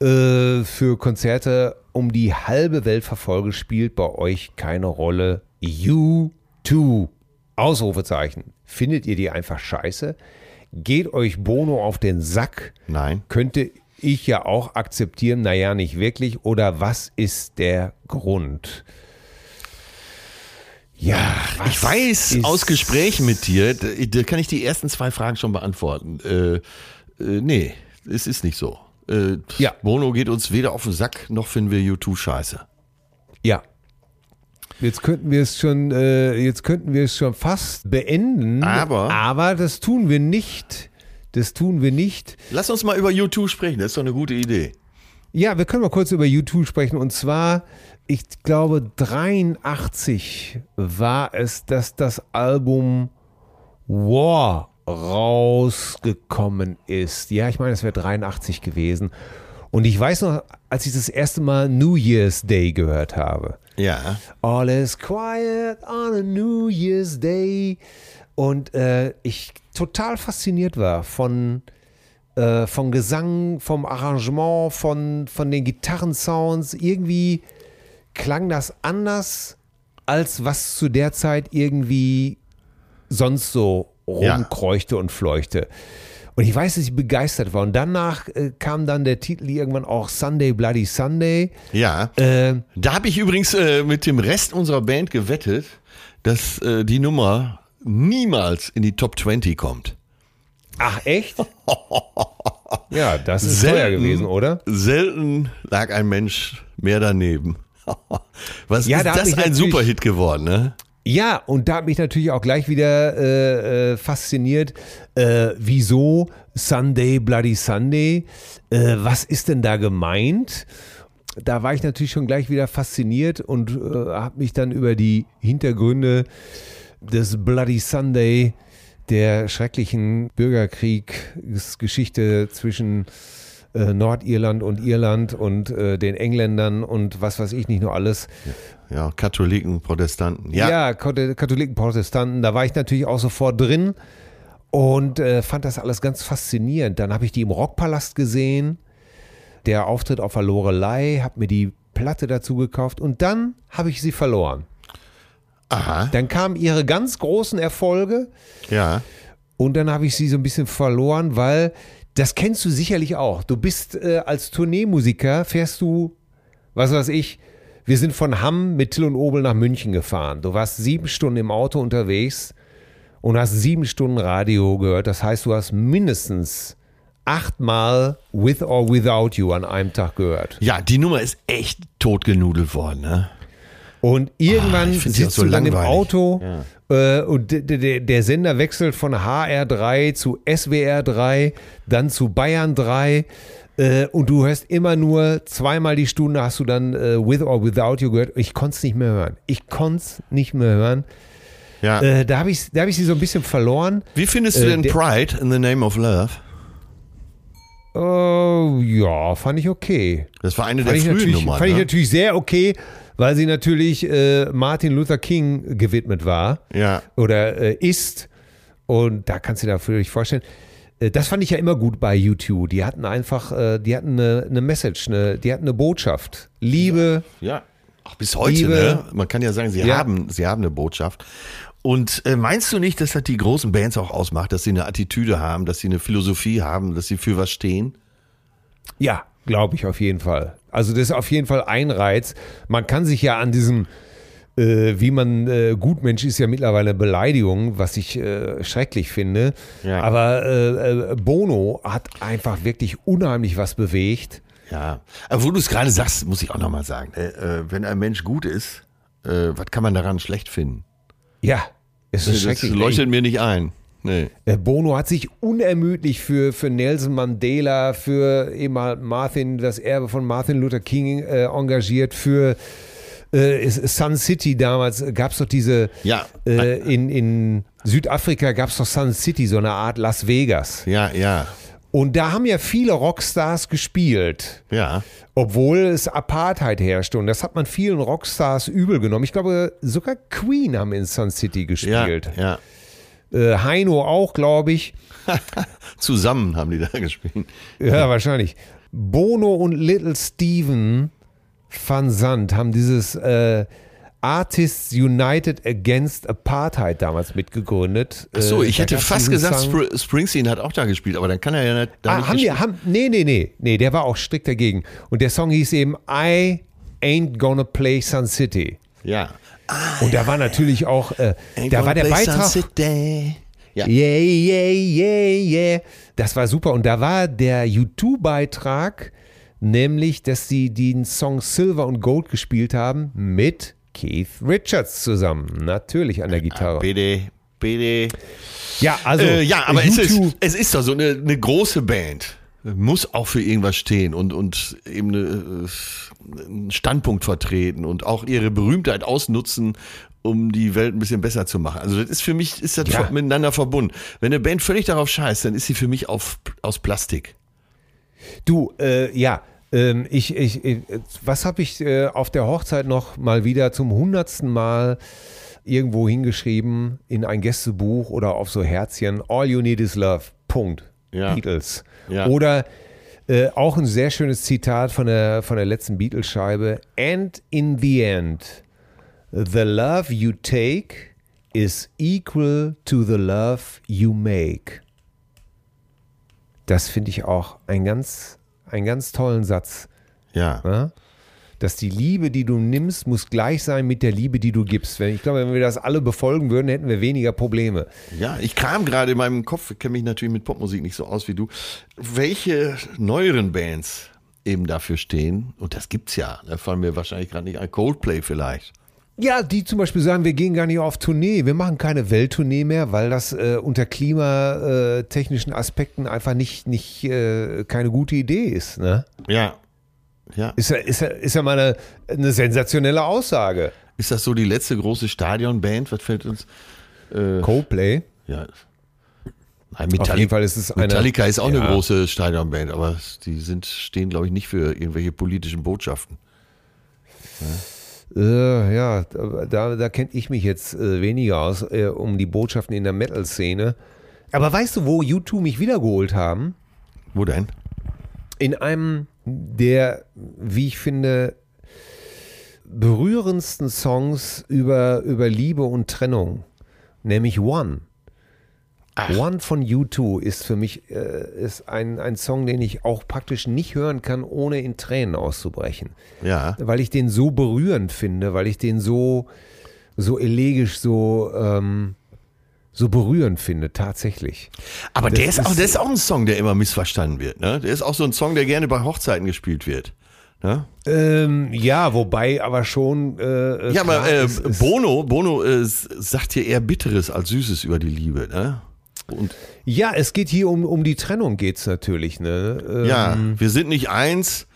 äh, für Konzerte um die halbe Welt verfolge, spielt bei euch keine Rolle. U2. Ausrufezeichen. Findet ihr die einfach scheiße? Geht euch Bono auf den Sack?
Nein.
Könnte ich ja auch akzeptieren, naja, nicht wirklich. Oder was ist der Grund? Ja, was
Ich weiß aus Gesprächen mit dir, da, da kann ich die ersten zwei Fragen schon beantworten. Äh, äh, nee, es ist nicht so. Äh,
Ja.
Bono geht uns weder auf den Sack, noch finden wir YouTube scheiße.
Ja. Jetzt könnten wir es schon, äh, jetzt könnten wir es schon fast beenden.
Aber-
aber das tun wir nicht. Das tun wir nicht.
Lass uns mal über YouTube sprechen, das ist doch eine gute Idee.
Ja, wir können mal kurz über YouTube sprechen. Und zwar, ich glaube, 83 war es, dass das Album War rausgekommen ist. Ja, ich meine, es wäre 83 gewesen. Und ich weiß noch, als ich das erste Mal New Year's Day gehört habe.
Ja.
All is quiet on a New Year's Day. Und äh, ich total fasziniert war von, äh, vom Gesang, vom Arrangement, von, von den Gitarrensounds. Irgendwie klang das anders, als was zu der Zeit irgendwie sonst so
Ja.
rumkreuchte und fleuchte. Und ich weiß, dass ich begeistert war. Und danach äh, kam dann der Titel irgendwann auch Sunday Bloody Sunday.
Ja.
Äh,
Da habe ich übrigens äh, mit dem Rest unserer Band gewettet, dass äh, die Nummer niemals in die Top 20 kommt.
ach, echt? ja, das ist teuer gewesen, oder?
Selten lag ein Mensch mehr daneben. Was
Ja,
ist
da
das ein Superhit geworden, ne?
Ja, und da hat mich natürlich auch gleich wieder äh, äh, fasziniert, äh, wieso Sunday, Bloody Sunday, äh, was ist denn da gemeint? Da war ich natürlich schon gleich wieder fasziniert und äh, habe mich dann über die Hintergründe des Bloody Sunday, der schrecklichen Bürgerkriegsgeschichte zwischen äh, Nordirland und Irland und äh, den Engländern und was weiß ich nicht nur alles,
Ja, Katholiken, Protestanten.
ja,
Ja,
Kath- Katholiken, Protestanten, da war ich natürlich auch sofort drin und äh, fand das alles ganz faszinierend. Dann habe ich die im Rockpalast gesehen, der Auftritt auf der Lorelei, habe mir die Platte dazu gekauft und dann habe ich sie verloren.
aha,
Dann kamen ihre ganz großen Erfolge
ja.
und dann habe ich sie so ein bisschen verloren, weil das kennst du sicherlich auch. Du bist äh, als Tourneemusiker, fährst du, was weiß ich, wir sind von Hamm mit Till und Obel nach München gefahren. Du warst sieben Stunden im Auto unterwegs und hast sieben Stunden Radio gehört. Das heißt, du hast mindestens achtmal With or Without You an einem Tag gehört.
Ja, die Nummer ist echt totgenudelt worden, ne?
Und irgendwann
auch
sitzt
so
du dann im
langweilig.
Auto äh, und der Sender wechselt von HR3 zu SWR3, dann zu Bayern 3 äh, und du hörst immer nur zweimal die Stunde hast du dann äh, With or Without You gehört. Ich konnte es nicht mehr hören. Ich konnte es nicht mehr hören.
Ja.
Äh, da habe ich, da hab ich sie so ein bisschen verloren.
Wie findest du
äh,
denn Pride in the Name of Love?
Oh, ja, fand ich okay.
Das war eine
Fand,
der
ich
frühen Nummern.
fand ich
ne?
natürlich sehr okay, weil sie natürlich äh, Martin Luther King gewidmet war.
Ja.
oder äh, ist. Und da kannst du dir natürlich vorstellen. äh, Das fand ich ja immer gut bei YouTube. Die hatten einfach, äh, die hatten eine, eine Message, eine, die hatten eine Botschaft. Liebe,
Ja. Auch bis heute,
Liebe-
ne? Man kann ja sagen, sie,
Ja.
haben, sie haben eine Botschaft. Und äh, meinst du nicht, dass das die großen Bands auch ausmacht, dass sie eine Attitüde haben, dass sie eine Philosophie haben, dass sie für was stehen?
ja, glaube ich auf jeden Fall. Also das ist auf jeden Fall ein Reiz. Man kann sich ja an diesem, äh, wie man äh, Gutmensch ist ja mittlerweile Beleidigung, was ich äh, schrecklich finde.
Ja.
Aber äh, äh, Bono hat einfach wirklich unheimlich was bewegt.
Ja. Aber wo du es gerade sagst, muss ich auch nochmal sagen, äh, äh, wenn ein Mensch gut ist, was kann man daran schlecht finden?
Ja, es ist
Das
schrecklich.
leuchtet mir nicht ein. Nee.
Bono hat sich unermüdlich für, für Nelson Mandela, für eben halt Martin, das Erbe von Martin Luther King äh, engagiert, für äh, Sun City damals gab es doch diese,
Ja.
äh, in, in Südafrika gab es doch Sun City, so eine Art Las Vegas.
Ja, ja,
Und da haben ja viele Rockstars gespielt.
ja.
Obwohl es Apartheid herrschte. Und das hat man vielen Rockstars übel genommen. Ich glaube, sogar Queen haben in Sun City
Ja,
gespielt.
ja.
Äh, Heino auch, glaube ich.
Zusammen haben die da gespielt.
Ja, wahrscheinlich. Bono und Little Steven van Zandt haben dieses äh, Artists United Against Apartheid damals mitgegründet.
Ach so,
Äh,
ich
da
hätte fast gesagt,
Song.
Spr Springsteen hat auch da gespielt, aber dann kann er ja nicht, da
Ah,
nicht
haben
gespielt-
haben, nee, nee, nee, nee, der war auch strikt dagegen. Und der Song hieß eben I Ain't Gonna Play Sun City.
Ja.
Und da war natürlich auch, äh, da war der Beitrag.
Ja.
Yeah, yeah, yeah, yeah. Das war super. Und da war der YouTube-Beitrag, nämlich, dass sie den Song Silver und Gold gespielt haben mit Keith Richards zusammen. Natürlich an der Gitarre.
BD, BD.
Ja, also.
äh, ja, aber es ist, es ist doch so eine, eine große Band. Muss auch für irgendwas stehen und, und eben eine, äh, einen Standpunkt vertreten und auch ihre Berühmtheit ausnutzen, um die Welt ein bisschen besser zu machen. Also das ist für mich, ist das
Ja.
miteinander verbunden. Wenn eine Band völlig darauf scheißt, dann ist sie für mich auf, aus Plastik.
Du, äh, ja. Ähm, ich, ich, ich, was habe ich äh, auf der Hochzeit noch mal wieder zum hundertsten Mal irgendwo hingeschrieben in ein Gästebuch oder auf so Herzchen? All you need is love. Punkt.
Ja.
Beatles.
Ja.
Oder äh, auch ein sehr schönes Zitat von der, von der letzten Beatles-Scheibe. And in the end, the love you take is equal to the love you make. Das finde ich auch ein ganz, einen ganz tollen Satz.
Ja.
Ja? Dass die Liebe, die du nimmst, muss gleich sein mit der Liebe, die du gibst. Ich glaube, wenn wir das alle befolgen würden, hätten wir weniger Probleme.
Ja, ich kam gerade in meinem Kopf, ich kenne mich natürlich mit Popmusik nicht so aus wie du, welche neueren Bands eben dafür stehen, und das gibt's ja, da fallen mir wahrscheinlich gerade nicht ein, Coldplay vielleicht.
Ja, die zum Beispiel sagen, wir gehen gar nicht auf Tournee, wir machen keine Welttournee mehr, weil das äh, unter klimatechnischen Aspekten einfach nicht, nicht äh, keine gute Idee ist. Ne?
Ja. Ja.
Ist ja, ist ja, ist ja mal eine, eine sensationelle Aussage.
Ist das so die letzte große Stadionband? Was fällt uns? Äh,
Coldplay.
ja. Nein,
Auf jeden
Metallica,
Fall ist es eine.
Metallica ist auch eine
Ja.
große Stadionband, aber die sind, stehen, glaube ich, nicht für irgendwelche politischen Botschaften.
Äh, ja, da, da kenne ich mich jetzt äh, weniger aus, äh, um die Botschaften in der Metal-Szene. Aber weißt du, wo U2 mich wiedergeholt haben?
Wo denn?
In einem der, wie ich finde, berührendsten Songs über, über Liebe und Trennung, nämlich One. One von U2 ist für mich äh, ist ein, ein Song, den ich auch praktisch nicht hören kann, ohne in Tränen auszubrechen.
Ja.
Weil ich den so berührend finde, weil ich den so, so elegisch, so, ähm, so berührend finde, tatsächlich.
Aber der
Das
ist, auch, der ist auch ein Song, der immer missverstanden wird. Ne? Der ist auch so ein Song, der gerne bei Hochzeiten gespielt wird. Ne?
Ähm, ja, wobei aber schon. Äh,
Ja, aber äh,
ist-
Bono, Bono äh, sagt hier eher Bitteres als Süßes über die Liebe. Ne? Und
Ja, es geht hier um, um die Trennung, geht es natürlich. Ne? Ähm,
ja, wir sind nicht eins.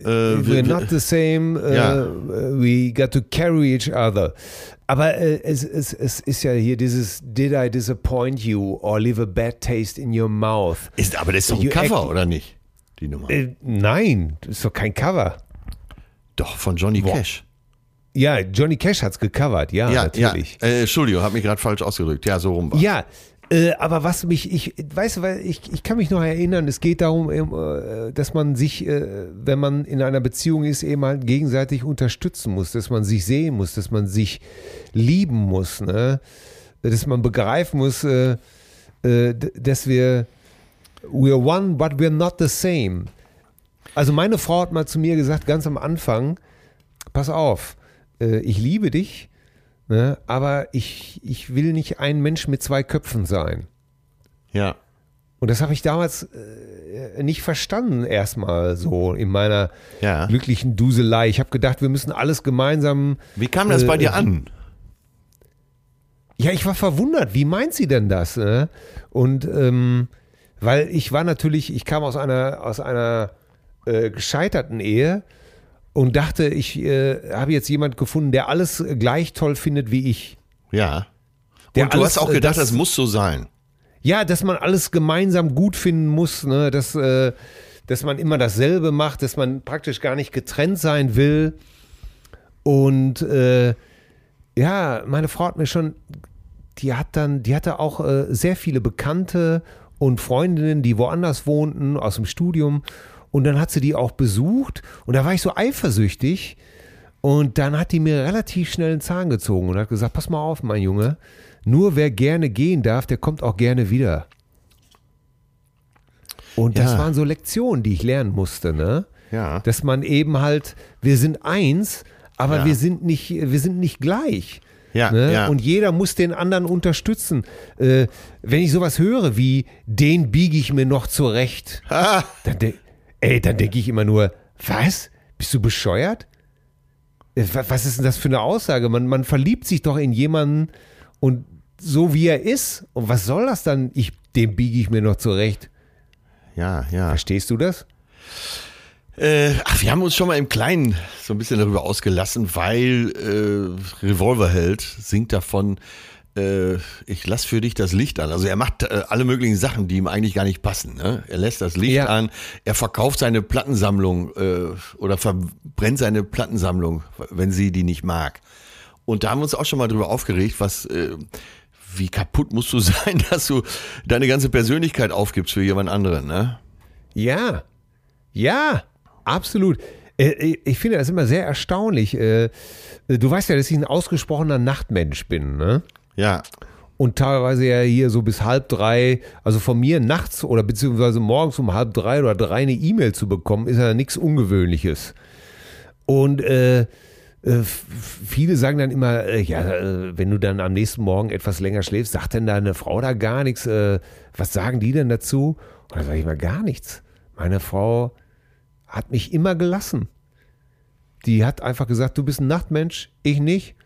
Äh,
We're not the same, äh,
Ja.
we got to carry each other. Aber äh, es, es, es ist ja hier dieses Did I disappoint you or leave a bad taste in your mouth?
ist, aber das ist doch ein
You
Cover, oder nicht? Die Nummer.
Äh, nein, das ist doch kein Cover.
Doch, von Johnny Cash.
Ja, Johnny Cash hat's gecovert, ja,
Ja,
natürlich.
ja. Äh, Entschuldigung, habe mich gerade falsch ausgedrückt. Ja, so rum war.
Ja, äh, aber was mich, ich, weißt du, weil ich, ich kann mich noch erinnern, es geht darum, äh, dass man sich, äh, wenn man in einer Beziehung ist, eben halt gegenseitig unterstützen muss, dass man sich sehen muss, dass man sich lieben muss, ne? dass man begreifen muss, dass wir, we're one, but we're not the same. Also meine Frau hat mal zu mir gesagt, ganz am Anfang, pass auf, ich liebe dich, ne, aber ich, ich will nicht ein Mensch mit zwei Köpfen sein.
Ja.
Und das habe ich damals äh, nicht verstanden, erstmal so in meiner
Ja.
glücklichen Duselei. Ich habe gedacht, wir müssen alles gemeinsam.
Wie kam das
Äh,
bei dir an?
Ja, ich war verwundert, wie meint sie denn das? Ne? Und ähm, weil ich war natürlich, ich kam aus einer, aus einer äh, gescheiterten Ehe und dachte, ich äh, habe jetzt jemand gefunden, der alles gleich toll findet wie ich.
Ja.
Der
Und du
alles,
hast auch
äh,
gedacht,
das-
das muss so sein.
Ja, dass man alles gemeinsam gut finden muss, ne? dass, äh, dass man immer dasselbe macht, dass man praktisch gar nicht getrennt sein will. Und äh, ja, meine Frau hat mir schon, die hat dann, die hatte auch äh, sehr viele Bekannte und Freundinnen, die woanders wohnten, aus dem Studium. Und dann hat sie die auch besucht und da war ich so eifersüchtig. Und dann hat die mir relativ schnell einen Zahn gezogen und hat gesagt, pass mal auf, mein Junge, nur wer gerne gehen darf, der kommt auch gerne wieder. Und das
Ja.
waren so Lektionen, die ich lernen musste, ne?
Ja.
Dass man eben halt, wir sind eins, aber
Ja.
wir sind nicht, wir sind nicht gleich.
Ja,
ne?
ja.
Und jeder muss den anderen unterstützen. Äh, wenn ich sowas höre wie, den biege ich mir noch zurecht, dann, de ey, dann denke ich immer nur, was? Bist du bescheuert? Äh, wa- Was ist denn das für eine Aussage? Man, man verliebt sich doch in jemanden und so wie er ist. Und was soll das dann? Ich, den biege ich mir noch zurecht.
ja, ja.
Verstehst du das?
Äh, ach, wir haben uns schon mal im Kleinen so ein bisschen darüber ausgelassen, weil äh, Revolverheld singt davon, äh, ich lass für dich das Licht an. Also er macht äh, alle möglichen Sachen, die ihm eigentlich gar nicht passen. Ne? Er lässt das Licht
Ja.
an, er verkauft seine Plattensammlung äh, oder verbrennt seine Plattensammlung, wenn sie die nicht mag. Und da haben wir uns auch schon mal drüber aufgeregt, was äh, wie kaputt musst du sein, dass du deine ganze Persönlichkeit aufgibst für jemand anderen, ne?
Ja, ja, absolut. Äh, Ich finde das immer sehr erstaunlich. Äh, Du weißt ja, dass ich ein ausgesprochener Nachtmensch bin. Ne?
Ja.
und teilweise ja hier so bis halb drei, also von mir nachts oder beziehungsweise morgens um halb drei oder drei eine E-Mail zu bekommen, ist ja nichts Ungewöhnliches. Und äh, äh, viele sagen dann immer, äh, ja, äh, wenn du dann am nächsten Morgen etwas länger schläfst, sagt denn deine Frau da gar nichts? Was sagen die denn dazu? Und dann sage ich mal gar nichts. Meine Frau hat mich immer gelassen. Die hat einfach gesagt, du bist ein Nachtmensch, ich nicht,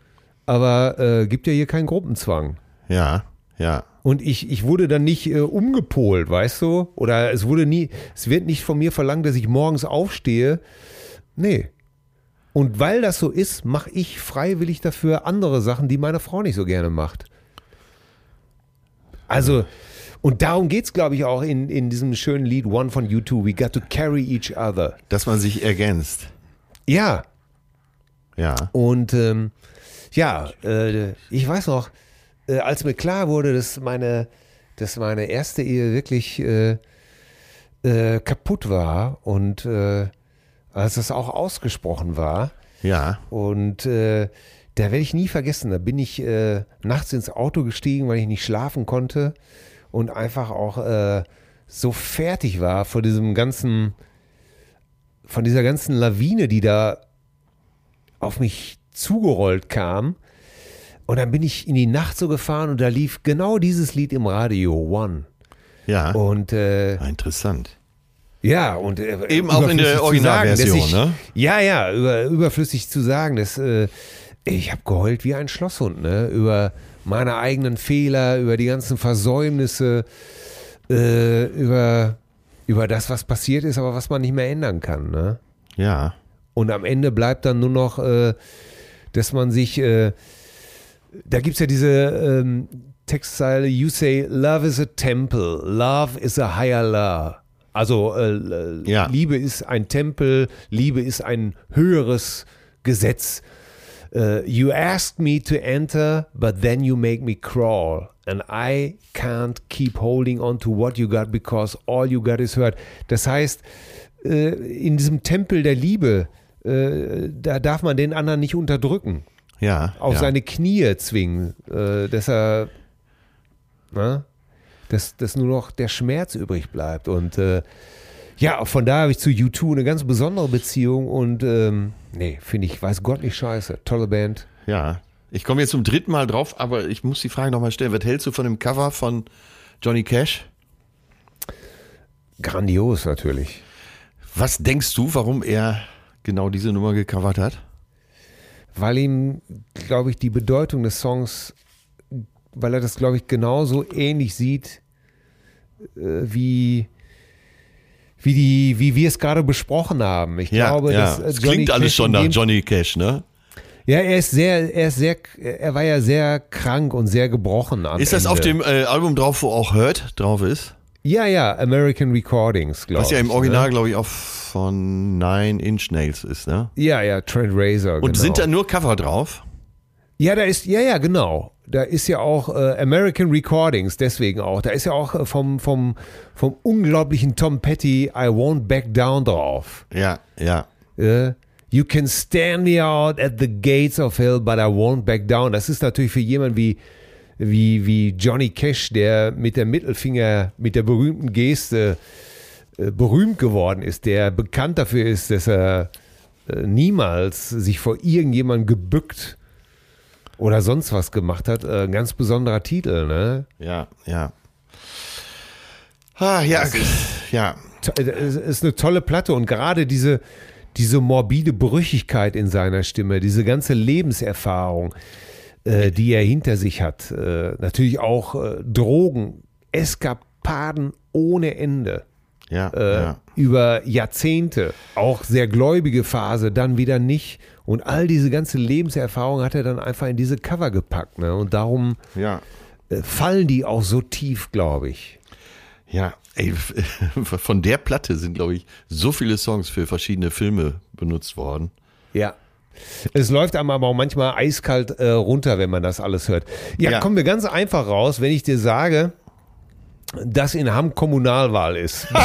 aber äh, gibt ja hier keinen Gruppenzwang.
Ja, ja.
Und ich, ich wurde dann nicht äh, umgepolt, weißt du? Oder es wurde nie, es wird nicht von mir verlangt, dass ich morgens aufstehe. Nee. Und weil das so ist, mache ich freiwillig dafür andere Sachen, die meine Frau nicht so gerne macht. Also, und darum geht es, glaube ich, auch in, in diesem schönen Lied One von U2, We Got to Carry Each Other.
Dass man sich ergänzt.
Ja.
Ja.
Und ähm, ja, äh, ich weiß noch, äh, als mir klar wurde, dass meine, dass meine erste Ehe wirklich äh, äh, kaputt war und äh, als das auch ausgesprochen war.
Ja.
Und äh, da werde ich nie vergessen. Da bin ich nachts ins Auto gestiegen, weil ich nicht schlafen konnte und einfach auch so fertig war vor diesem ganzen, von dieser ganzen Lawine, die da auf mich zugerollt kam. Und dann bin ich in die Nacht so gefahren und da lief genau dieses Lied im Radio, One.
Ja.
Und äh,
Ah, Interessant.
ja, und äh,
Eben auch in der Originalversion,
sagen, dass ich,
ne?
Ja, ja, über, überflüssig zu sagen, dass äh, ich habe geheult wie ein Schlosshund, ne? Über meine eigenen Fehler, über die ganzen Versäumnisse, äh, über, über das, was passiert ist, aber was man nicht mehr ändern kann, ne?
Ja.
Und am Ende bleibt dann nur noch, äh, dass man sich, äh, da gibt es ja diese ähm, Textzeile, you say, love is a temple, love is a higher law. Also äh,
Ja.
Liebe ist ein Tempel, Liebe ist ein höheres Gesetz. Äh, you asked me to enter, but then you make me crawl. And I can't keep holding on to what you got because all you got is hurt. Das heißt, äh, in diesem Tempel der Liebe, äh, da darf man den anderen nicht unterdrücken,
Ja.
auf
ja.
seine Knie zwingen, äh, dass er, ne, dass, dass nur noch der Schmerz übrig bleibt. Und äh, ja, von daher habe ich zu U2 eine ganz besondere Beziehung und ähm, nee, finde ich, weiß Gott nicht scheiße. Tolle Band.
Ja. Ich komme jetzt zum dritten Mal drauf, aber ich muss die Frage nochmal stellen. Was hältst du von dem Cover von Johnny Cash?
Grandios natürlich.
Was denkst du, warum er genau diese Nummer gecovert hat?
weil ihm, glaube ich, die Bedeutung des Songs, weil er das, glaube ich, genauso ähnlich sieht, äh, wie, wie, die, wie wir es gerade besprochen haben. Ich glaube, dass äh,
es
Johnny
klingt alles
Cash
schon
in
nach Johnny Cash, ne?
Ja, er ist sehr, er ist sehr, er war ja sehr krank und sehr gebrochen.
Ist das
Ende.
auf dem äh, Album drauf, wo auch Hurt drauf ist?
Ja, ja, American Recordings, glaube ich.
Was ja im Original,
Ne?
glaube ich, auch von Nine Inch Nails ist, ne?
Ja, ja, Trent Razor.
Und
genau.
sind da nur Cover drauf?
Ja, da ist, ja, ja, genau. Da ist ja auch äh, American Recordings, deswegen auch. Da ist ja auch äh, vom, vom, vom unglaublichen Tom Petty I Won't Back Down drauf.
Ja, ja.
Äh, you can stand me out at the gates of hell, but I won't back down. Das ist natürlich für jemanden wie, wie, wie Johnny Cash, der mit der Mittelfinger, mit der berühmten Geste äh, berühmt geworden ist, der bekannt dafür ist, dass er äh, niemals sich vor irgendjemandem gebückt oder sonst was gemacht hat. Äh, ein ganz besonderer Titel, ne?
Ja, ja. Ah, ja, ja.
Äh, Es ist eine tolle Platte und gerade diese, diese morbide Brüchigkeit in seiner Stimme, diese ganze Lebenserfahrung, äh, die er hinter sich hat, äh, natürlich auch äh, Drogen, Eskapaden ohne Ende.
Ja,
Äh,
ja.
über Jahrzehnte, auch sehr gläubige Phase, dann wieder nicht. Und all diese ganze Lebenserfahrung hat er dann einfach in diese Cover gepackt. Ne? Und darum
Ja.
äh, fallen die auch so tief, glaube ich.
Ja, ey, von der Platte sind, glaube ich, so viele Songs für verschiedene Filme benutzt worden.
Ja. Es läuft einem aber auch manchmal eiskalt äh, runter, wenn man das alles hört. Ja,
Ja.
kommen wir ganz einfach raus, wenn ich dir sage, dass in Hamm Kommunalwahl ist.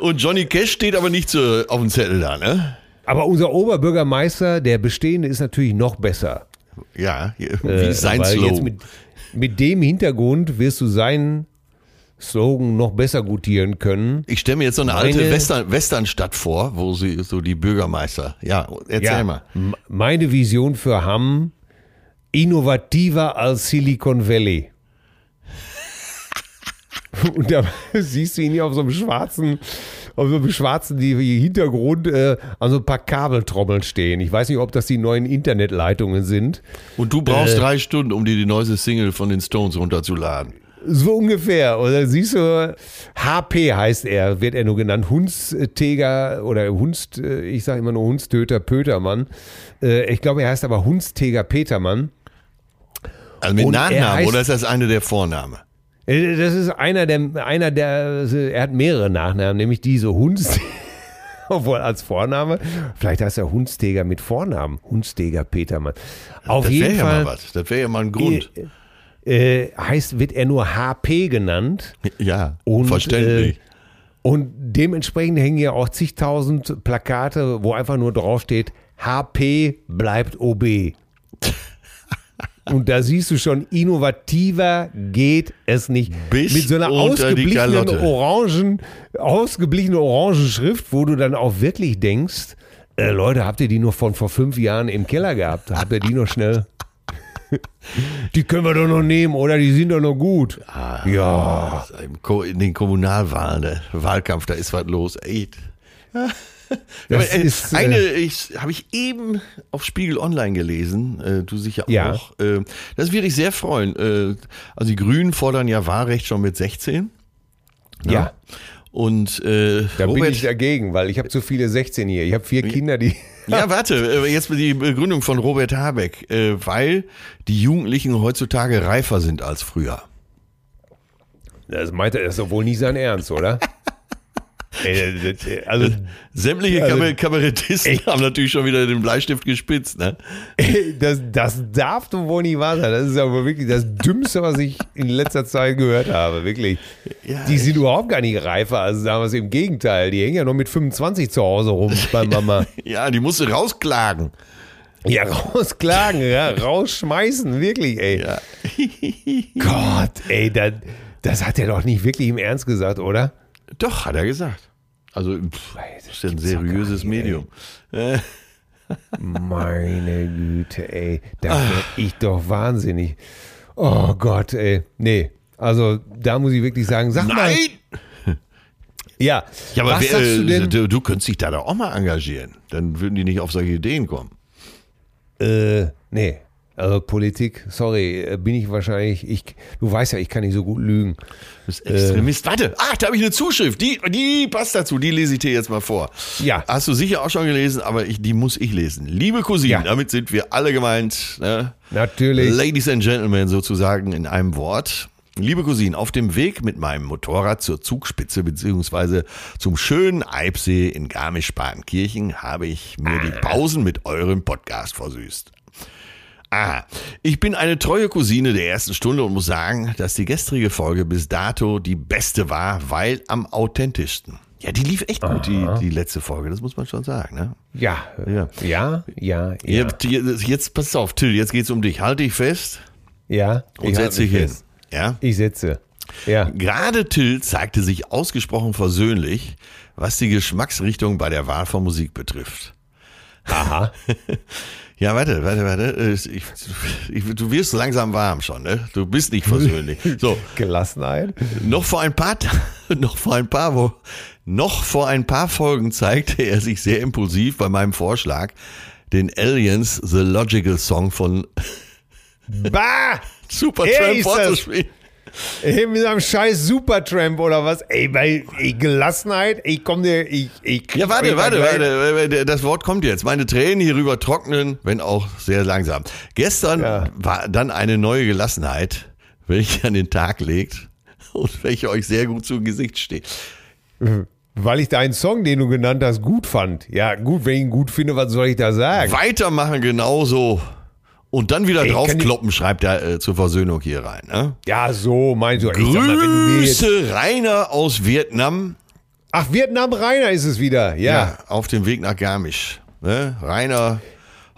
Und Johnny Cash steht aber nicht so auf dem Zettel da, ne?
aber unser Oberbürgermeister, der bestehende, ist natürlich noch besser.
Ja, wie
Äh,
sein Slogan.
mit, mit dem Hintergrund wirst du seinen Slogan noch besser gutieren können.
Ich stelle mir jetzt so eine alte
Meine-
Western, Westernstadt vor, wo sie so die Bürgermeister. Ja, erzähl mal.
m- Meine Vision für Hamm, innovativer als Silicon Valley. Und da siehst du ihn hier auf so einem schwarzen, auf so einem schwarzen Hintergrund äh, an so ein paar Kabeltrommeln stehen. Ich weiß nicht, ob das die neuen Internetleitungen sind.
Und du
Äh.
brauchst drei Stunden, um dir die neueste Single von den Stones runterzuladen.
So ungefähr. Dann siehst du, HP heißt er, wird er nur genannt, Hundsteger oder Hunst, äh, ich sage immer nur Hundstöter Pötermann. Äh, Ich glaube, er heißt aber Hundsteger Petermann.
Also mit
Und
Nachnamen
heißt-
oder ist das eine der Vorname?
Äh, Das ist einer der, einer der, er hat mehrere Nachnamen, nämlich diese Hunds, obwohl als Vorname, vielleicht heißt er Hundsteger mit Vornamen, Hundsteger Petermann. Auf
Das wäre
jeden
ja mal
Fall
was. Das wäre ja mal ein Grund.
Äh, heißt, wird er nur HP genannt.
Ja,
Und,
verständlich.
Äh, und dementsprechend hängen ja auch zigtausend Plakate, wo einfach nur draufsteht, HP bleibt OB. Und da siehst du schon, innovativer geht es nicht.
Bis
Mit so einer ausgeblichenen orangen, ausgeblichenen orangen Schrift, wo du dann auch wirklich denkst, äh, Leute, habt ihr die noch von vor fünf Jahren im Keller gehabt? Habt ihr die noch schnell? Die können wir doch noch nehmen, oder? Die sind doch noch gut.
Ah.
ja.
In den Kommunalwahlen, der Wahlkampf, da ist was los. Ey. Ja, aber, äh,
ist, äh,
eine ich, habe ich eben auf Spiegel Online gelesen, äh, du sicher
Ja.
auch. Äh, das würde ich sehr freuen. Äh, also die Grünen fordern ja Wahlrecht schon mit 16.
Ja.
Und äh,
Da bin
Robert,
ich dagegen, weil ich habe zu viele 16 hier. Ich habe vier Kinder, die.
Ja, warte, äh, jetzt die Begründung von Robert Habeck, äh, weil die Jugendlichen heutzutage reifer sind als früher.
Das meint er, das ist doch wohl nie sein Ernst, oder? Ey, also,
Sämtliche
Also-
Kabarettisten haben natürlich schon wieder den Bleistift gespitzt, ne?
das, das darf doch wohl nicht wahr sein. Das ist aber wirklich das Dümmste, was ich in letzter Zeit gehört habe. Wirklich.
Ja,
die sind überhaupt gar nicht reifer. Also wir es im Gegenteil. Die hängen ja noch mit 25 zu Hause rum bei Mama.
Ja, die musst du rausklagen.
Ja, rausklagen, ja, rausschmeißen, wirklich, ey.
Ja.
Gott, ey, das, das hat er doch nicht wirklich im Ernst gesagt, oder?
Doch, hat er gesagt. Also, pff,
das
ist ja ein seriöses Medium.
Meine Güte, ey. Da werd ich doch wahnsinnig. Oh Gott, ey. Nee. Also, da muss ich wirklich sagen, sag mal.
Nein!
Ja,
Ja, aber
was
wer,
sagst du
äh,
denn?
du, du könntest dich da doch auch mal engagieren. Dann würden die nicht auf solche Ideen kommen.
Äh, nee. Also Politik, sorry, äh, bin ich wahrscheinlich, ich, du weißt ja, ich kann nicht so gut lügen.
Bist Extremist. Warte, ach, da habe ich eine Zuschrift. Die, die passt dazu. Die lese ich dir jetzt mal vor.
Ja.
Hast du sicher auch schon gelesen, aber ich, die muss ich lesen. Liebe Cousinen,
Ja.
damit sind wir alle gemeint. Ne?
Natürlich.
Ladies and Gentlemen sozusagen in einem Wort. Liebe Cousinen, auf dem Weg mit meinem Motorrad zur Zugspitze beziehungsweise zum schönen Eibsee in Garmisch-Partenkirchen habe ich mir die Pausen mit eurem Podcast versüßt. Aha. Ich bin eine treue Cousine der ersten Stunde und muss sagen, dass die gestrige Folge bis dato die beste war, weil am authentischsten. Ja, die lief echt gut, die, die letzte Folge, das muss man schon sagen. Ne?
Ja,
Ja.
ja, ja, ja.
Jetzt, jetzt, pass auf, Till, jetzt geht's um dich. Halt dich fest
ja
und
ich
setz
halte
dich hin.
fest.
Ja?
Ich setze. Ja.
Gerade Till zeigte sich ausgesprochen versöhnlich, was die Geschmacksrichtung bei der Wahl von Musik betrifft.
Aha.
Ja, warte, warte, warte. Ich, ich, du wirst langsam warm schon, ne? Du bist nicht versöhnlich. So,
Gelassenheit.
noch vor ein paar, noch vor ein paar, Wo noch vor ein paar Folgen zeigte er sich sehr impulsiv bei meinem Vorschlag, den Aliens The Logical Song von
Bah!
Supertramp
Er
vorzuspielen.
Ey, mit einem scheiß Supertramp oder was? Ey, bei ey, Gelassenheit, ich komm dir, ich, ich
Ja, warte, warte,
gleich-
warte. Das Wort kommt jetzt. Meine Tränen hierüber trocknen, wenn auch sehr langsam. Gestern
Ja.
war dann eine neue Gelassenheit, welche an den Tag legt und welche euch sehr gut zu Gesicht steht.
Weil ich deinen Song, den du genannt hast, gut fand. Ja, gut, wenn ich ihn gut finde, was soll ich da sagen?
Weitermachen genauso. Und dann wieder
Ey,
draufkloppen, schreibt er äh, zur Versöhnung hier rein. Ne?
Ja, so meinst du. Sag mal,
Grüße Rainer aus Vietnam.
ach, Vietnam Rainer ist es wieder. Ja.
Ja, auf dem Weg nach Garmisch. Ne? Rainer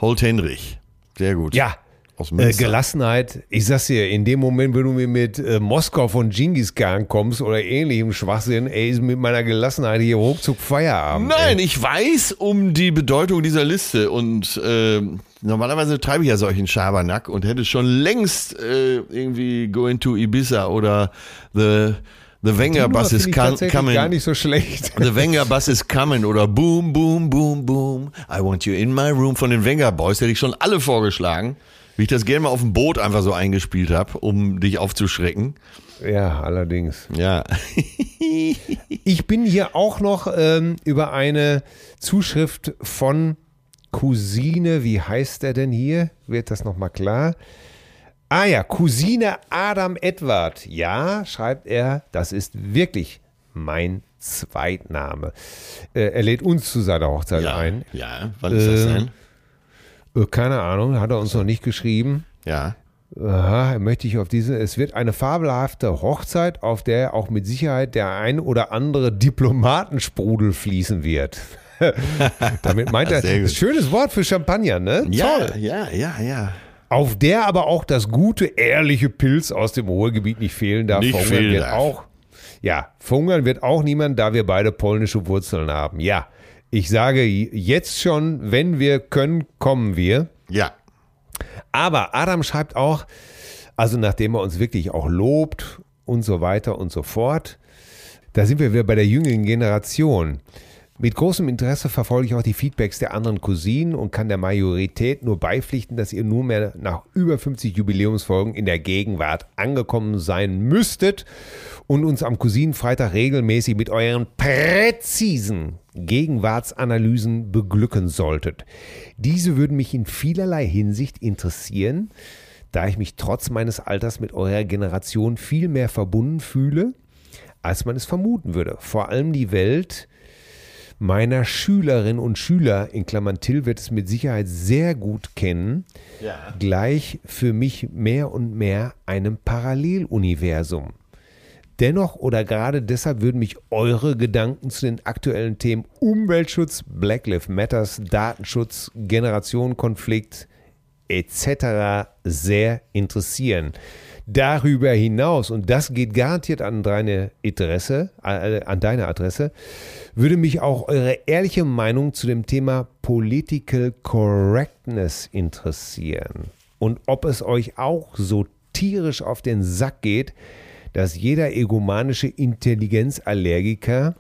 Holt-Henrich. Sehr gut.
Ja.
aus
Äh. Gelassenheit, ich sag's dir, in dem Moment, wenn du mir mit äh, Moskau von Genghis Khan kommst oder ähnlichem Schwachsinn, ey, ist mit meiner Gelassenheit hier ruckzuck Feierabend.
Nein, ich weiß um die Bedeutung dieser Liste und äh, normalerweise treibe ich ja solchen Schabernack und hätte schon längst äh, irgendwie Going to Ibiza oder The, the Wenger Bus is coming.
gar nicht so schlecht.
The Wenger Bus is coming oder Boom, Boom, Boom, Boom. I want you in my room von den Wenger Boys. Hätte ich schon alle vorgeschlagen. Wie ich das gerne mal auf dem Boot einfach so eingespielt habe, um dich aufzuschrecken.
Ja, allerdings.
Ja.
Ich bin hier auch noch ähm, über eine Zuschrift von Cousine, wie heißt er denn hier? Wird das nochmal klar? Ah ja, Cousine Adam Edward. Ja, schreibt er, das ist wirklich mein Zweitname. Äh, er lädt uns zu seiner Hochzeit
ja.
ein.
Ja, wann ist das
Ähm,
denn?
Äh, keine Ahnung, hat er uns noch nicht geschrieben.
Ja.
Aha, möchte ich auf diese. Es wird eine fabelhafte Hochzeit, auf der auch mit Sicherheit der ein oder andere Diplomatensprudel fließen wird. Damit meint er, schönes Wort für Champagner, ne?
Ja,
Toll.
ja, ja, ja.
Auf der aber auch das gute, ehrliche Pilz aus dem Ruhrgebiet nicht fehlen darf.
Nicht fehlen
wird
darf.
auch. Ja, verhungern wird auch niemand, da wir beide polnische Wurzeln haben. Ja, ich sage jetzt schon, wenn wir können, kommen wir.
Ja.
Aber Adam schreibt auch, also nachdem er uns wirklich auch lobt und so weiter und so fort, da sind wir wieder bei der jüngeren Generation. Mit großem Interesse verfolge ich auch die Feedbacks der anderen Cousinen und kann der Majorität nur beipflichten, dass ihr nunmehr nach über 50 Jubiläumsfolgen in der Gegenwart angekommen sein müsstet und uns am Cousinenfreitag regelmäßig mit euren präzisen Gegenwartsanalysen beglücken solltet. Diese würden mich in vielerlei Hinsicht interessieren, da ich mich trotz meines Alters mit eurer Generation viel mehr verbunden fühle, als man es vermuten würde. Vor allem die Welt meiner Schülerinnen und Schüler, in Klammern Till wird es mit Sicherheit sehr gut kennen,
Ja.
gleich für mich mehr und mehr einem Paralleluniversum. Dennoch oder gerade deshalb würden mich eure Gedanken zu den aktuellen Themen Umweltschutz, Black Lives Matters, Datenschutz, Generationenkonflikt etc. sehr interessieren. Darüber hinaus, und das geht garantiert an deine Adresse, äh, an deine Adresse, würde mich auch eure ehrliche Meinung zu dem Thema Political Correctness interessieren. Und ob es euch auch so tierisch auf den Sack geht, dass jeder egomanische Intelligenzallergiker,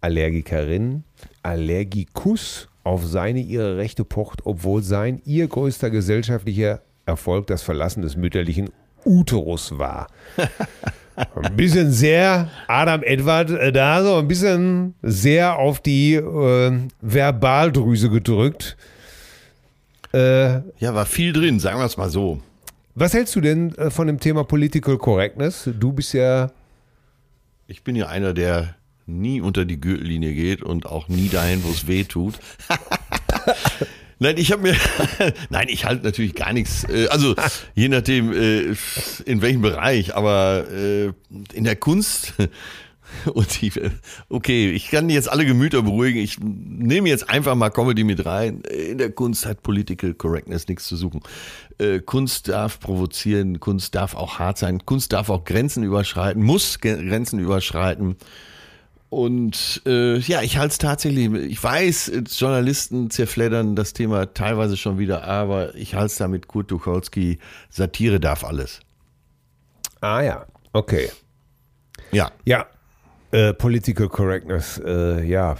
Allergikerin, Allergikus auf seine ihre Rechte pocht, obwohl sein ihr größter gesellschaftlicher Erfolg das Verlassen des mütterlichen Uterus war. Ein bisschen sehr, Adam Edward, äh, da so ein bisschen sehr auf die äh, Verbaldrüse gedrückt. Äh,
Ja, war viel drin, sagen wir es mal so.
was hältst du denn äh, von dem Thema Political Correctness? Du bist ja
Ich bin ja einer, der nie unter die Gürtellinie geht und auch nie dahin, wo es weh tut. Nein, ich habe mir, nein, ich halte natürlich gar nichts. äh, Also je nachdem, äh, in welchem Bereich, aber äh, in der Kunst und die, okay, ich kann jetzt alle Gemüter beruhigen. Ich nehme jetzt einfach mal Comedy mit rein. In der Kunst hat Political Correctness nichts zu suchen. Kunst darf provozieren, Kunst darf auch hart sein, Kunst darf auch Grenzen überschreiten, muss Grenzen überschreiten. Und äh, ja, ich halte es tatsächlich, ich weiß, äh, Journalisten zerfleddern das Thema teilweise schon wieder, aber ich halte es da mit Kurt Tucholsky, Satire darf alles.
Ah ja, okay.
Ja.
Ja, äh, Political Correctness, äh, ja.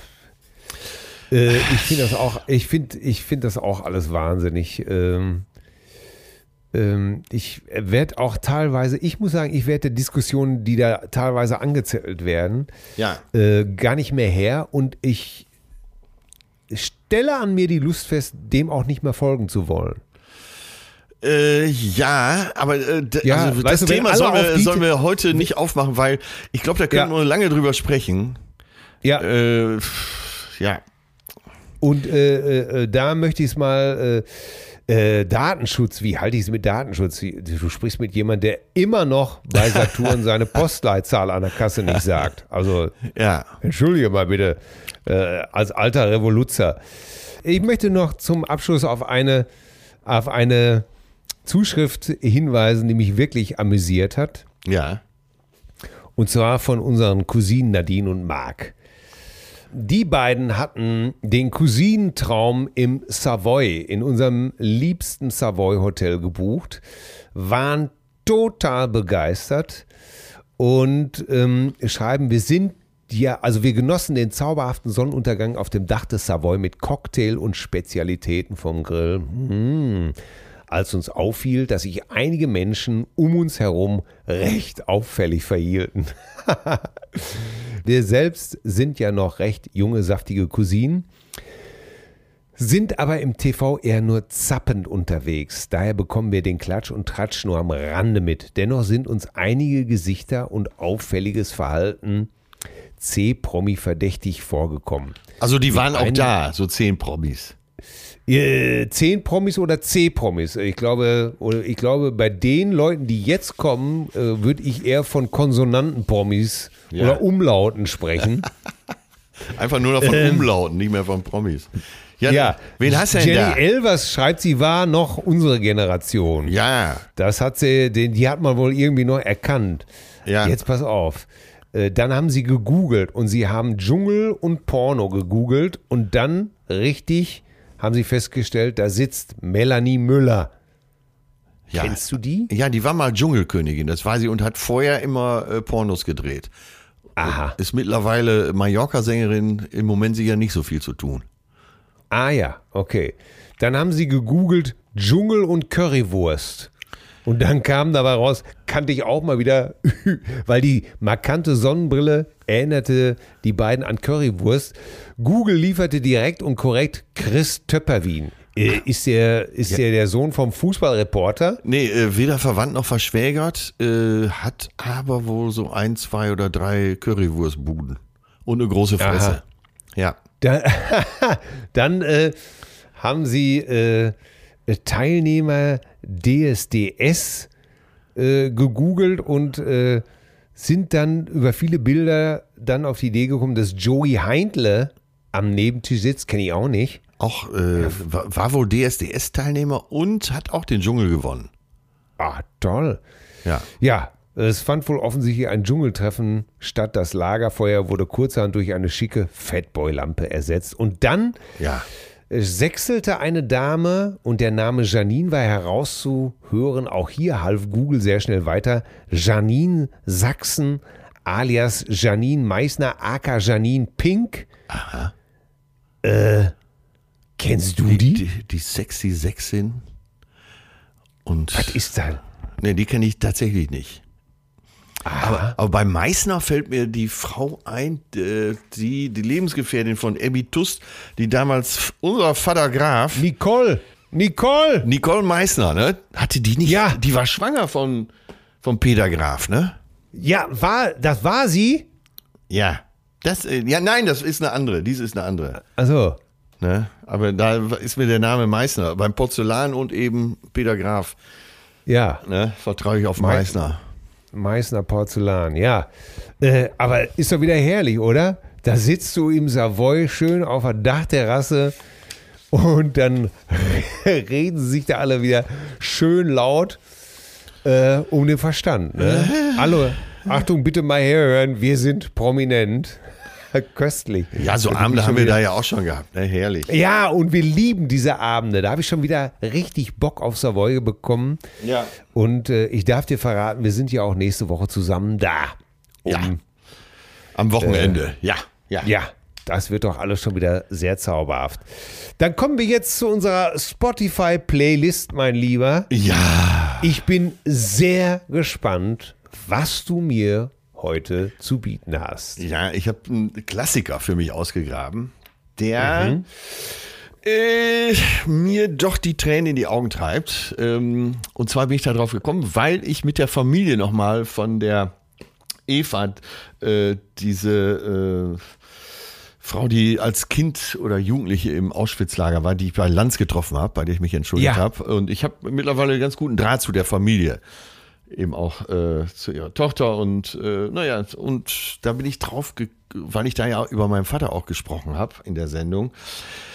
Äh, ich finde das auch, ich finde, ich finde das auch alles wahnsinnig. Ähm, ich werde auch teilweise, ich muss sagen, ich werde Diskussionen, die da teilweise angezettelt werden,
Ja.
äh, gar nicht mehr her und ich stelle an mir die Lust fest, dem auch nicht mehr folgen zu wollen.
Äh, ja, aber äh,
Ja,
also das
du,
Thema sollen wir, sollen wir heute nicht aufmachen, weil ich glaube, da können
Ja.
wir lange drüber sprechen.
Ja,
Äh, ja.
Und äh, äh, da möchte ich es mal. Äh, Datenschutz, wie halte ich es mit Datenschutz? Du sprichst mit jemandem, der immer noch bei Saturn seine Postleitzahl an der Kasse nicht sagt. Also,
Ja.
entschuldige mal bitte, äh, als alter Revoluzer. Ich möchte noch zum Abschluss auf eine, auf eine Zuschrift hinweisen, die mich wirklich amüsiert hat.
Ja.
Und zwar von unseren Cousinen Nadine und Marc. Die beiden hatten den Cousinentraum im Savoy, in unserem liebsten Savoy-Hotel gebucht, waren total begeistert und ähm, schreiben, wir sind ja, also wir genossen den zauberhaften Sonnenuntergang auf dem Dach des Savoy mit Cocktail und Spezialitäten vom Grill. Mmh als uns auffiel, dass sich einige Menschen um uns herum recht auffällig verhielten. Wir selbst sind ja noch recht junge, saftige Cousinen, sind aber im TV eher nur zappend unterwegs. Daher bekommen wir den Klatsch und Tratsch nur am Rande mit. Dennoch sind uns einige Gesichter und auffälliges Verhalten C-Promi verdächtig vorgekommen.
Also die waren auch da, so zehn Promis.
Zehn Promis oder C-Promis. Ich glaube, oder ich glaube, bei den Leuten, die jetzt kommen, äh, würde ich eher von Konsonanten-Promis ja. oder Umlauten sprechen.
Einfach nur noch von ähm, Umlauten, nicht mehr von Promis.
Ja, ja. wen hast du denn Jenny da? Elvers schreibt, sie war noch unsere Generation.
Ja.
Das hat sie, den, die hat man wohl irgendwie noch erkannt. Ja. Jetzt pass auf. Äh, dann haben sie gegoogelt und sie haben Dschungel und Porno gegoogelt und dann richtig haben sie festgestellt, da sitzt Melanie Müller. Ja, Kennst du die?
Ja, die war mal Dschungelkönigin, das war sie und hat vorher immer äh, Pornos gedreht. Aha. Ist mittlerweile Mallorca-Sängerin, im Moment sicher nicht so viel zu tun.
Ah ja, okay. Dann haben sie gegoogelt Dschungel und Currywurst. Und dann kam dabei raus, kannte ich auch mal wieder, weil die markante Sonnenbrille erinnerte die beiden an Currywurst. Google lieferte direkt und korrekt Chris Töpperwien. Äh, ist der, ist ja. der der Sohn vom Fußballreporter?
Nee, äh, weder verwandt noch verschwägert, äh, hat aber wohl so ein, zwei oder drei Currywurstbuden und eine große Fresse. Aha. Ja.
Da, dann äh, haben sie äh, Teilnehmer DSDS gegoogelt und sind dann über viele Bilder dann auf die Idee gekommen, dass Joey Heindle am Nebentisch sitzt, kenne ich auch nicht.
Auch äh, war, wohl DSDS-Teilnehmer und hat auch den Dschungel gewonnen.
Ah, toll.
Ja.
Ja, es fand wohl offensichtlich ein Dschungeltreffen statt. Das Lagerfeuer wurde kurzerhand durch eine schicke Fatboy-Lampe ersetzt. Und dann
ja
sechselte eine Dame und der Name Janine war herauszuhören. Auch hier half Google sehr schnell weiter. Janine Sachsen alias Janine Meissner, aka Janine Pink.
Aha.
Äh, kennst du die? Die,
die, die sexy Sechsin. Und
Was ist das?
Nee, die kenne ich tatsächlich nicht. Aber, aber, bei Meißner fällt mir die Frau ein, die, die Lebensgefährtin von Abby Tust, die damals unser Vater Graf.
Nicole! Nicole!
Nicole Meißner, ne? Hatte die nicht?
Ja.
Die war schwanger von, von Peter Graf, ne?
Ja, war, das war sie?
Ja. Das, äh, ja, nein, das ist eine andere. Diese ist eine andere.
Also.
Ne? Aber da ist mir der Name Meißner. Beim Porzellan und eben Peter Graf.
Ja.
Ne? Vertraue ich auf Meißner.
Meißner Porzellan, ja. Äh, aber ist doch wieder herrlich, oder? Da sitzt du im Savoy schön auf der Dachterrasse und dann reden sie sich da alle wieder schön laut äh, um den Verstand. Ne? Hallo, Achtung, bitte mal herhören, wir sind prominent. Köstlich.
Ja, so Abende haben wir wieder, da ja auch schon gehabt, ne? herrlich.
Ja, und wir lieben diese Abende. Da habe ich schon wieder richtig Bock auf Savoy bekommen.
Ja.
Und äh, ich darf dir verraten, wir sind ja auch nächste Woche zusammen da.
Um, ja. Am Wochenende, äh, ja.
Ja. Ja. Das wird doch alles schon wieder sehr zauberhaft. Dann kommen wir jetzt zu unserer Spotify-Playlist, mein Lieber.
Ja.
Ich bin sehr gespannt, was du mir heute zu bieten hast.
Ja, ich habe einen Klassiker für mich ausgegraben, der mhm. äh, mir doch die Tränen in die Augen treibt. Ähm, und zwar bin ich darauf gekommen, weil ich mit der Familie nochmal von der Eva äh, diese äh, Frau, die als Kind oder Jugendliche im Auschwitzlager war, die ich bei Lanz getroffen habe, bei der ich mich entschuldigt ja. habe. Und ich habe mittlerweile einen ganz guten Draht zu der Familie eben auch äh, zu ihrer Tochter und äh, naja, und da bin ich drauf, weil ich da ja über meinen Vater auch gesprochen habe in der Sendung,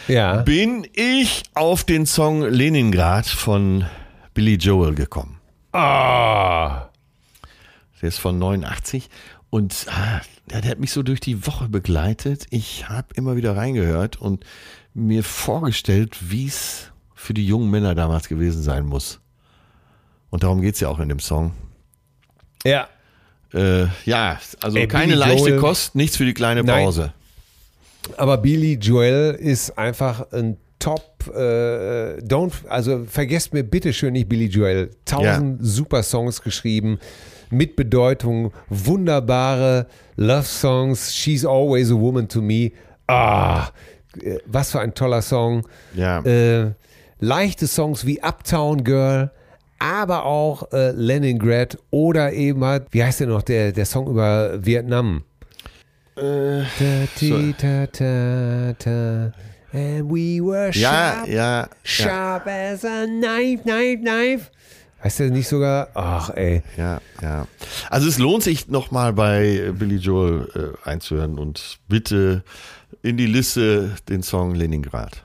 ja.
bin ich auf den Song Leningrad von Billy Joel gekommen.
Ah.
Der ist von 89 und ah, der, der hat mich so durch die Woche begleitet. Ich habe immer wieder reingehört und mir vorgestellt, wie es für die jungen Männer damals gewesen sein muss. Und darum geht es ja auch in dem Song.
Ja.
Äh, ja, also
Ey,
keine
Billy
leichte
Joel-
Kost, nichts für die kleine
Nein.
Pause.
Aber Billy Joel ist einfach ein Top. Äh, don't, also vergesst mir bitte schön nicht Billy Joel. Tausend super Songs geschrieben mit Bedeutung, wunderbare Love Songs. She's always a woman to me. Ah, äh, was für ein toller Song.
Ja.
Äh, leichte Songs wie Uptown Girl, aber auch äh, Leningrad oder eben halt, wie heißt der noch, der, der Song über Vietnam?
Äh,
Ta, ti, ta, ta, ta. And we were
ja,
sharp,
ja, ja.
sharp as a knife, knife, knife. Heißt der nicht sogar? Ach, ey.
Ja, ja. Also es lohnt sich nochmal bei Billy Joel äh, einzuhören und bitte in die Liste den Song Leningrad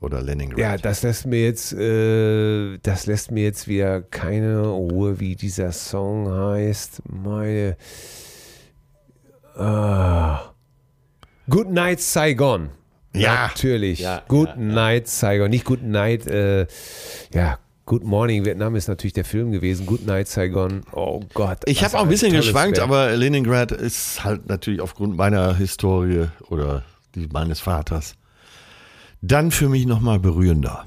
oder Leningrad.
Ja, das lässt mir jetzt, äh, das lässt mir jetzt wieder keine Ruhe, wie dieser Song heißt. Meine. Ah. Good Night Saigon.
Ja.
Natürlich.
Ja,
Good
ja,
Night Saigon. Nicht Good Night, äh, ja. Good Morning Vietnam ist natürlich der Film gewesen. Good Night Saigon. Oh Gott.
Ich habe auch ein bisschen geschwankt,
Werk.
aber Leningrad ist halt natürlich aufgrund meiner Historie oder die meines Vaters dann für mich nochmal berührender.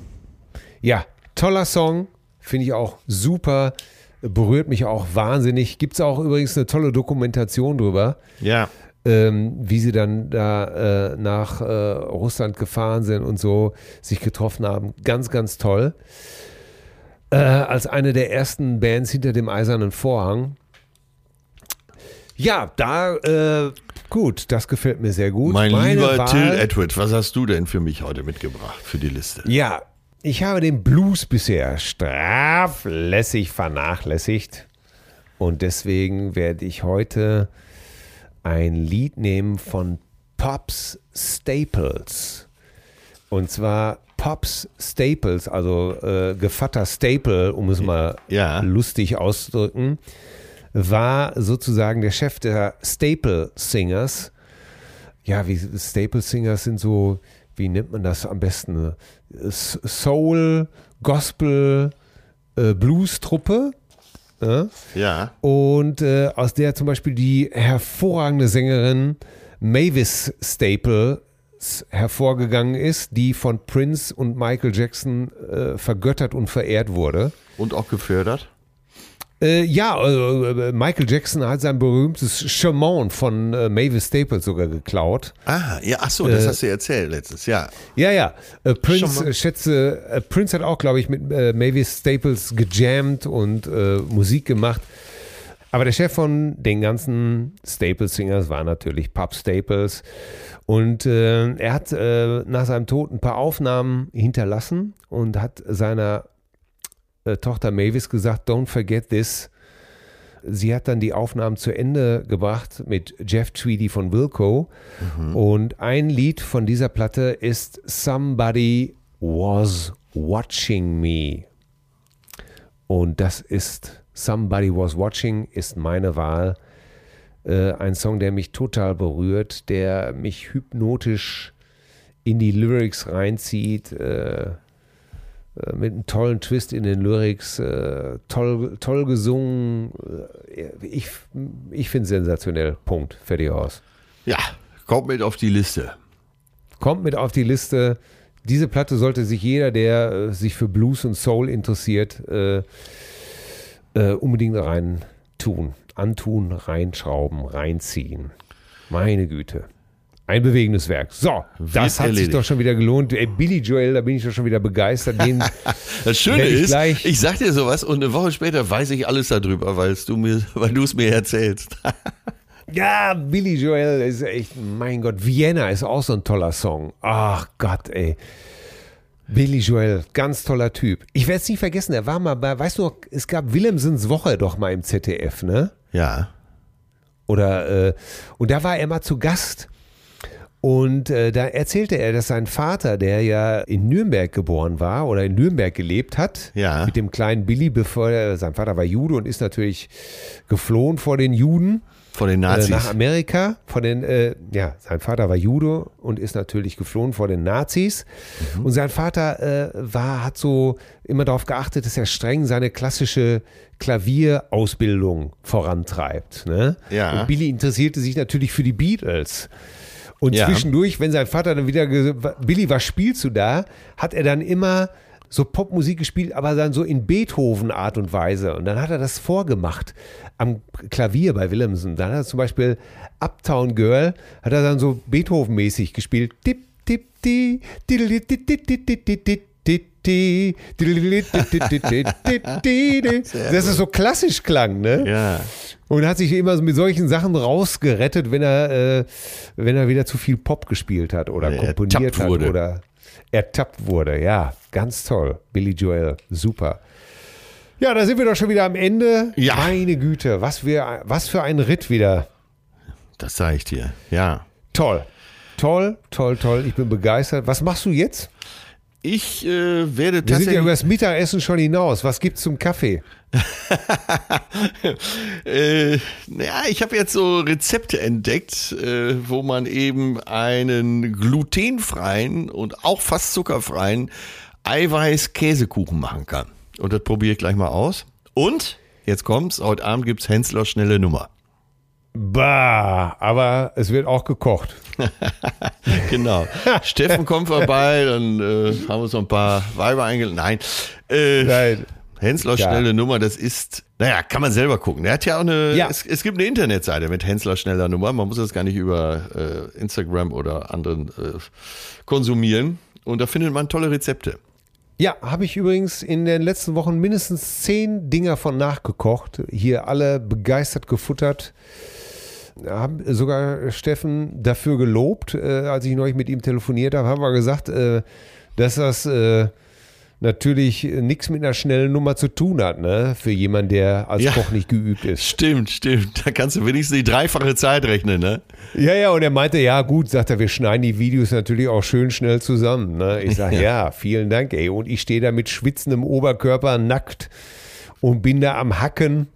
Ja, toller Song. Finde ich auch super. Berührt mich auch wahnsinnig. Gibt es auch übrigens eine tolle Dokumentation drüber,
Ja.
ähm, wie sie dann da äh, nach äh, Russland gefahren sind und so sich getroffen haben. Ganz, ganz toll. Äh, als eine der ersten Bands hinter dem Eisernen Vorhang. Ja, da, äh, gut, das gefällt mir sehr gut.
Mein
Meine
lieber
Wahl-
Till Edward, was hast du denn für mich heute mitgebracht für die Liste?
Ja, ich habe den Blues bisher straflässig vernachlässigt. Und deswegen werde ich heute ein Lied nehmen von Pops Staples. Und zwar Pops Staples, also äh, Gevatter Staple, um es mal
Ja.
lustig auszudrücken, war sozusagen der Chef der Staple Singers. Ja, wie Staple Singers sind so, wie nennt man das am besten? Soul, Gospel, äh, Blues-Truppe. Ja?
Ja.
Und äh, aus der zum Beispiel die hervorragende Sängerin Mavis Staples hervorgegangen ist, die von Prince und Michael Jackson äh, vergöttert und verehrt wurde.
Und auch gefördert?
Äh, ja, also, äh, Michael Jackson hat sein berühmtes Charmant von äh, Mavis Staples sogar geklaut.
Ah, ja, ach so, das
Äh,
hast du erzählt letztens, ja.
Ja, ja. Äh, Prince, äh, schätze, äh, Prince hat auch, glaube ich, mit äh, Mavis Staples gejammt und äh, Musik gemacht. Aber der Chef von den ganzen Staples Singers war natürlich Pub Staples. Und äh, er hat äh, nach seinem Tod ein paar Aufnahmen hinterlassen und hat seiner äh, Tochter Mavis gesagt, don't forget this. Sie hat dann die Aufnahmen zu Ende gebracht mit Jeff Tweedy von Wilco. Und ein Lied von dieser Platte ist Somebody Was Watching Me. Und das ist Somebody Was Watching, ist meine Wahl. Äh, ein Song, der mich total berührt, der mich hypnotisch in die Lyrics reinzieht. Äh, mit einem tollen Twist in den Lyrics, äh, toll, toll gesungen. Äh, ich ich finde es sensationell. Punkt. Fertig aus.
Ja, kommt mit auf die Liste.
Kommt mit auf die Liste. Diese Platte sollte sich jeder, der äh, sich für Blues und Soul interessiert, äh, äh, unbedingt rein tun. Antun, reinschrauben, reinziehen. Meine Güte. Ein bewegendes Werk. So, das hat sich
erledigt.
doch schon wieder gelohnt. Ey, Billy Joel, da bin ich doch schon wieder begeistert. Den,
Das Schöne
ich
ist, ich sag dir sowas und eine Woche später weiß ich alles darüber, weil du mir, weil du es mir erzählst.
Ja, Billy Joel ist echt, mein Gott, Vienna ist auch so ein toller Song. Ach Gott, ey. Billy Joel, ganz toller Typ. Ich werde es nie vergessen, er war mal bei, weißt du noch, es gab Willemsens Woche doch mal im ZDF, ne?
Ja.
Oder, äh, und da war er mal zu Gast. Und äh, da erzählte er, dass sein Vater, der ja in Nürnberg geboren war oder in Nürnberg gelebt hat,
Ja.
mit dem kleinen Billy, bevor er, sein Vater war Jude und ist natürlich geflohen vor den Juden
Vor den
äh,
Nazis.
nach Amerika. Von den, äh, ja, sein Vater war Jude und ist natürlich geflohen vor den Nazis.
Mhm.
Und sein Vater äh, war, hat so immer darauf geachtet, dass er streng seine klassische Klavierausbildung vorantreibt. Ne?
Ja.
Und Billy interessierte sich natürlich für die Beatles. Und
Ja.
zwischendurch, wenn sein Vater dann wieder, ge- Billy, was spielst du da? Hat er dann immer so Popmusik gespielt, aber dann so in Beethoven-Art und Weise. Und dann hat er das vorgemacht am Klavier bei Willemsen. Dann hat er zum Beispiel Uptown Girl, hat er dann so Beethoven-mäßig gespielt. Tipp, tipp, ti, Das ist so klassisch klang, ne?
ja.
Und hat sich immer mit solchen Sachen rausgerettet, wenn er, äh, wenn er wieder zu viel Pop gespielt hat oder
Oder
komponiert hat
wurde.
oder ertappt wurde. Ja, ganz toll. Billy Joel, super. Ja, da sind wir doch schon wieder am Ende.
Ja.
Meine Güte, was, wir, was für ein Ritt wieder.
Das sage ich dir. Ja.
Toll. Toll, toll, toll. Ich bin begeistert. Was machst du jetzt?
Ich äh, werde
Wir sind
tatsächlich.
ja über das Mittagessen schon hinaus. Was gibt's zum Kaffee?
Äh, ja, ich habe jetzt so Rezepte entdeckt, äh, wo man eben einen glutenfreien und auch fast zuckerfreien Eiweiß-Käsekuchen machen kann. Und das probiere ich gleich mal aus. Und jetzt kommt's, heute Abend gibt's Hensler schnelle Nummer.
Bah, aber es wird auch gekocht.
Genau. Steffen kommt vorbei, dann äh, haben wir uns noch ein paar Weiber eingeladen. Nein. Äh,
Nein.
Hensler
Ja.
schnelle Nummer, das ist, naja, kann man selber gucken. Er hat ja auch eine,
Ja.
es, es gibt eine Internetseite mit Hensler schneller Nummer. Man muss das gar nicht über äh, Instagram oder anderen äh, konsumieren. Und da findet man tolle Rezepte.
Ja, habe ich übrigens in den letzten Wochen mindestens zehn Dinger von nachgekocht. Hier alle begeistert gefuttert. Haben sogar Steffen dafür gelobt, äh, als ich neulich mit ihm telefoniert habe, haben wir gesagt, äh, dass das äh, natürlich nichts mit einer schnellen Nummer zu tun hat, ne? Für jemanden, der als
Ja.
Koch nicht geübt ist.
Stimmt, stimmt. Da kannst du wenigstens die dreifache Zeit rechnen, ne?
Ja, ja, und er meinte, ja gut, sagt er, wir schneiden die Videos natürlich auch schön schnell zusammen. Ne? Ich sage, ja. vielen Dank, ey. Und ich stehe da mit schwitzendem Oberkörper nackt und bin da am Hacken,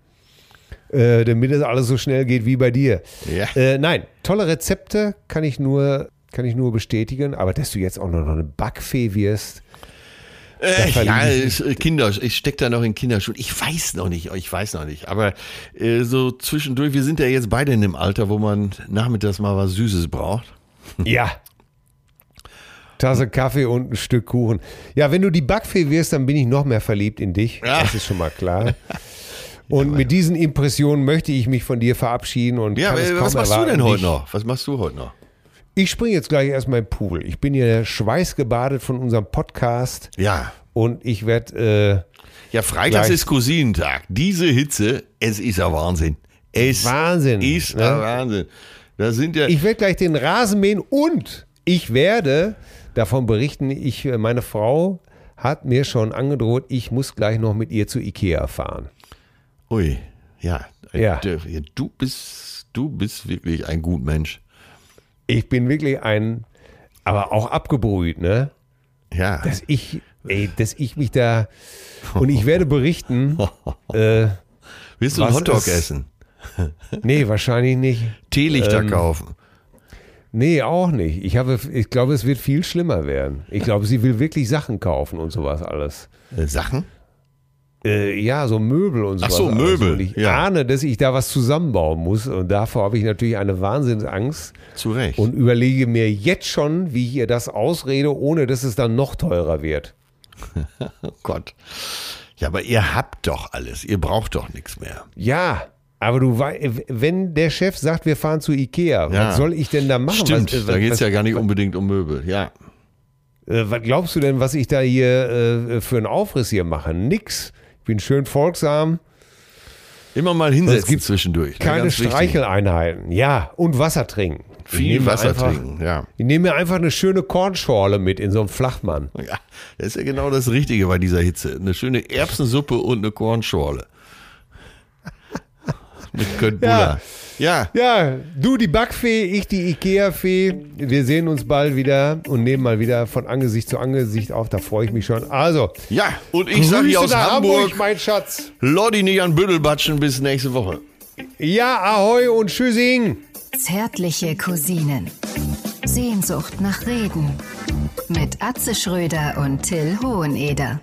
äh, damit es alles so schnell geht wie bei dir.
Ja.
Äh, nein, tolle Rezepte kann ich nur, kann ich nur bestätigen, aber dass du jetzt auch noch eine Backfee wirst.
Äh, ja,
ich
äh, Kinder, ich stecke da noch in Kinderschuhen. Ich weiß noch nicht, ich weiß noch nicht. Aber äh, so zwischendurch, wir sind ja jetzt beide in dem Alter, wo man nachmittags mal was Süßes braucht.
Ja. Tasse Kaffee und ein Stück Kuchen. Ja, wenn du die Backfee wirst, dann bin ich noch mehr verliebt in dich.
Ja.
Das ist schon mal klar. Und mit diesen Impressionen möchte ich mich von dir verabschieden und
Ja, äh, was machst du
erwarten,
denn heute noch? Was machst du heute noch?
Ich springe jetzt gleich erstmal im Pool. Ich bin hier schweißgebadet von unserem Podcast
Ja.
und ich werde
Ja, Freitags
Gleich.
ist Cousinentag. Diese Hitze, es ist ja Wahnsinn. Es
Wahnsinn,
ist
ne?
ja Wahnsinn. Da sind ja.
äh, ich werde gleich den Rasen mähen und ich werde davon berichten, ich äh, meine Frau hat mir schon angedroht, ich muss gleich noch mit ihr zu Ikea fahren.
Ui, ja.
Ja.
Du, bist, du bist wirklich ein gut Mensch.
Ich bin wirklich ein, aber auch abgebrüht, ne?
Ja.
Dass ich, ey, dass ich mich da und ich werde berichten. äh,
Willst du einen Hotdog
ist-
essen?
nee, wahrscheinlich nicht.
Teelichter
Ähm,
kaufen?
Nee, auch nicht. Ich habe, ich glaube, es wird viel schlimmer werden. Ich glaube, sie will wirklich Sachen kaufen und sowas alles.
Äh, Sachen?
Äh, ja, so Möbel und
Ach
sowas.
so. Möbel,
Und ich
ja.
ahne, dass ich da was zusammenbauen muss und davor habe ich natürlich eine Wahnsinnsangst
Zu Recht.
und überlege mir jetzt schon, wie ich ihr das ausrede, ohne dass es dann noch teurer wird.
oh Gott. Ja, aber ihr habt doch alles. Ihr braucht doch nichts mehr.
Ja, aber du weißt, wenn der Chef sagt, wir fahren zu Ikea,
Ja.
was soll ich denn da machen?
Stimmt,
was, äh,
da geht es
was,
ja gar nicht unbedingt um Möbel. Ja.
Äh, was glaubst du denn, was ich da hier äh, für einen Aufriss hier mache? Nix. Ich bin schön folgsam,
Immer mal
Es
hinsetzen
gibt
zwischendurch. ne?
keine
Ganz wichtig.
Streicheleinheiten. Ja, und Wasser trinken.
Viel Wasser
einfach,
trinken, ja.
Ich nehme mir einfach eine schöne Kornschorle mit in so einem Flachmann.
Ja, das ist ja genau das Richtige bei dieser Hitze. Eine schöne Erbsensuppe und eine Kornschorle. Mit Köttbullar. Ja.
Ja, du die Backfee, ich die Ikea-Fee. Wir sehen uns bald wieder und nehmen mal wieder von Angesicht zu Angesicht auf. Da freue ich mich schon. Also,
Ja, und ich sage hier aus
nach
Hamburg,
mein Schatz.
Lodi nicht an Büttel batschen, bis nächste Woche.
Ja, ahoi und tschüssing.
Zärtliche Cousinen. Sehnsucht nach Reden. Mit Atze Schröder und Till Hoheneder.